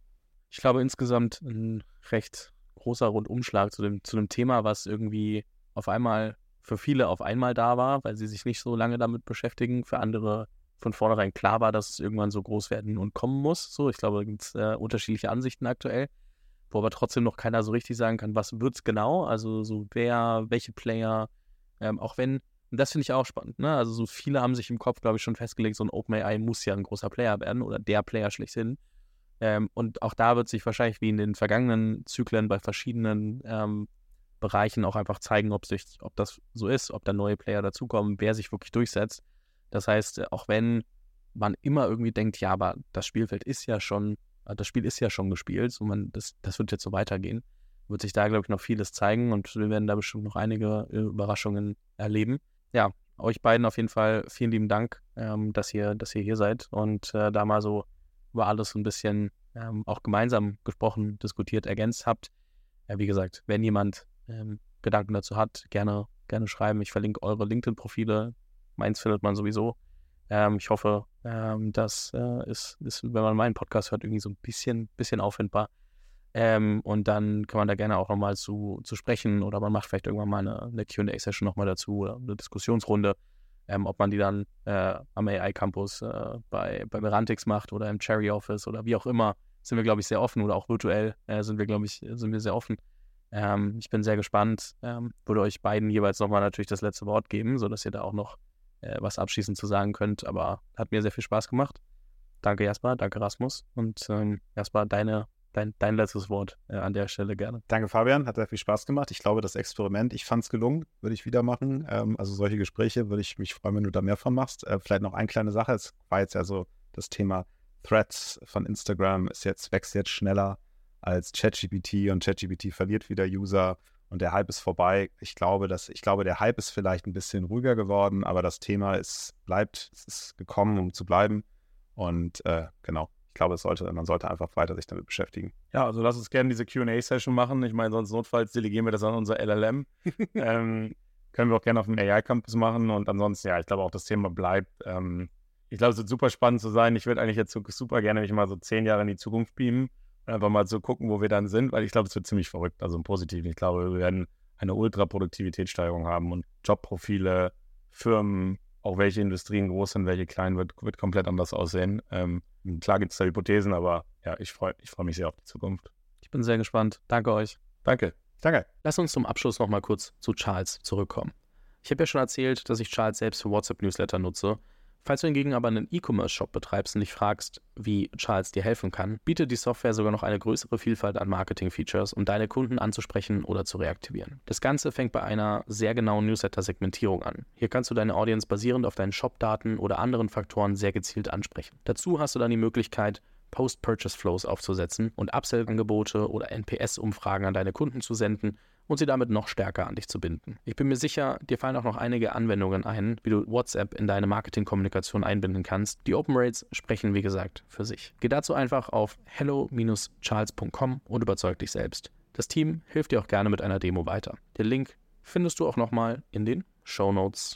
Ich glaube insgesamt ein recht großer Rundumschlag zu dem, zu dem Thema, was irgendwie auf einmal für viele auf einmal da war, weil sie sich nicht so lange damit beschäftigen. Für andere von vornherein klar war, dass es irgendwann so groß werden und kommen muss. So, ich glaube, da gibt es äh, unterschiedliche Ansichten aktuell, wo aber trotzdem noch keiner so richtig sagen kann, was wird es genau. Also so wer, welche Player, ähm, auch wenn, und das finde ich auch spannend, ne? Also so viele haben sich im Kopf, glaube ich, schon festgelegt, so ein OpenAI muss ja ein großer Player werden oder der Player schlechthin. Ähm, und auch da wird sich wahrscheinlich wie in den vergangenen Zyklen bei verschiedenen ähm, Bereichen auch einfach zeigen, ob, sich, ob das so ist, ob da neue Player dazukommen, wer sich wirklich durchsetzt. Das heißt, äh, auch wenn man immer irgendwie denkt, ja, aber das Spielfeld ist ja schon, äh, das Spiel ist ja schon gespielt, so man, das, das wird jetzt so weitergehen, wird sich da, glaube ich, noch vieles zeigen und wir werden da bestimmt noch einige äh, Überraschungen erleben. Ja, euch beiden auf jeden Fall vielen lieben Dank, ähm, dass, ihr, dass ihr hier seid und äh, da mal so über alles ein bisschen ähm, auch gemeinsam gesprochen, diskutiert, ergänzt habt. Ja, wie gesagt, wenn jemand ähm, Gedanken dazu hat, gerne, gerne schreiben. Ich verlinke eure LinkedIn-Profile. Meins findet man sowieso. Ähm, ich hoffe, ähm, das äh, ist, ist, wenn man meinen Podcast hört, irgendwie so ein bisschen, bisschen auffindbar. Ähm, und dann kann man da gerne auch nochmal zu, zu sprechen oder man macht vielleicht irgendwann mal eine, eine QA-Session nochmal dazu oder eine Diskussionsrunde, ähm, ob man die dann äh, am AI-Campus äh, bei, bei Merantix macht oder im Cherry Office oder wie auch immer, sind wir, glaube ich, sehr offen oder auch virtuell äh, sind wir, glaube ich, sind wir sehr offen. Ähm, ich bin sehr gespannt. Ähm, würde euch beiden jeweils nochmal natürlich das letzte Wort geben, sodass ihr da auch noch äh, was abschließend zu sagen könnt. Aber hat mir sehr viel Spaß gemacht. Danke Jasper, danke Rasmus. Und ähm, Jasper, deine, dein, dein letztes Wort äh, an der Stelle gerne. Danke Fabian, hat sehr viel Spaß gemacht. Ich glaube, das Experiment, ich fand es gelungen, würde ich wieder machen. Ähm, also solche Gespräche würde ich mich freuen, wenn du da mehr von machst. Äh, vielleicht noch eine kleine Sache. Es war jetzt ja so das Thema Threads von Instagram ist jetzt, wächst jetzt schneller als ChatGPT und ChatGPT verliert wieder User und der Hype ist vorbei. Ich glaube, dass, ich glaube, der Hype ist vielleicht ein bisschen ruhiger geworden, aber das Thema ist, bleibt, es ist gekommen, um zu bleiben. Und äh, genau, ich glaube, sollte, man sollte einfach weiter sich damit beschäftigen. Ja, also lass uns gerne diese QA-Session machen. Ich meine, sonst notfalls delegieren wir das an unser LLM. ähm, können wir auch gerne auf dem AI-Campus machen. Und ansonsten, ja, ich glaube auch, das Thema bleibt. Ähm, ich glaube, es wird super spannend zu sein. Ich würde eigentlich jetzt super gerne mich mal so zehn Jahre in die Zukunft beamen einfach mal so gucken, wo wir dann sind, weil ich glaube, es wird ziemlich verrückt, also im Positiven. Ich glaube, wir werden eine Ultra-Produktivitätssteigerung haben und Jobprofile, Firmen, auch welche Industrien groß sind, welche klein, wird, wird komplett anders aussehen. Ähm, klar gibt es da Hypothesen, aber ja, ich freue ich freu mich sehr auf die Zukunft. Ich bin sehr gespannt. Danke euch. Danke. Danke. Lass uns zum Abschluss nochmal kurz zu Charles zurückkommen. Ich habe ja schon erzählt, dass ich Charles selbst für WhatsApp-Newsletter nutze Falls du hingegen aber einen E-Commerce-Shop betreibst und dich fragst, wie Charles dir helfen kann, bietet die Software sogar noch eine größere Vielfalt an Marketing-Features, um deine Kunden anzusprechen oder zu reaktivieren. Das Ganze fängt bei einer sehr genauen Newsletter-Segmentierung an. Hier kannst du deine Audience basierend auf deinen Shop-Daten oder anderen Faktoren sehr gezielt ansprechen. Dazu hast du dann die Möglichkeit, Post-Purchase-Flows aufzusetzen und Upsell-Angebote oder NPS-Umfragen an deine Kunden zu senden, und sie damit noch stärker an dich zu binden. Ich bin mir sicher, dir fallen auch noch einige Anwendungen ein, wie du WhatsApp in deine Marketingkommunikation einbinden kannst. Die Open Rates sprechen, wie gesagt, für sich. Geh dazu einfach auf hello-charles.com und überzeug dich selbst. Das Team hilft dir auch gerne mit einer Demo weiter. Den Link findest du auch nochmal in den Show Notes.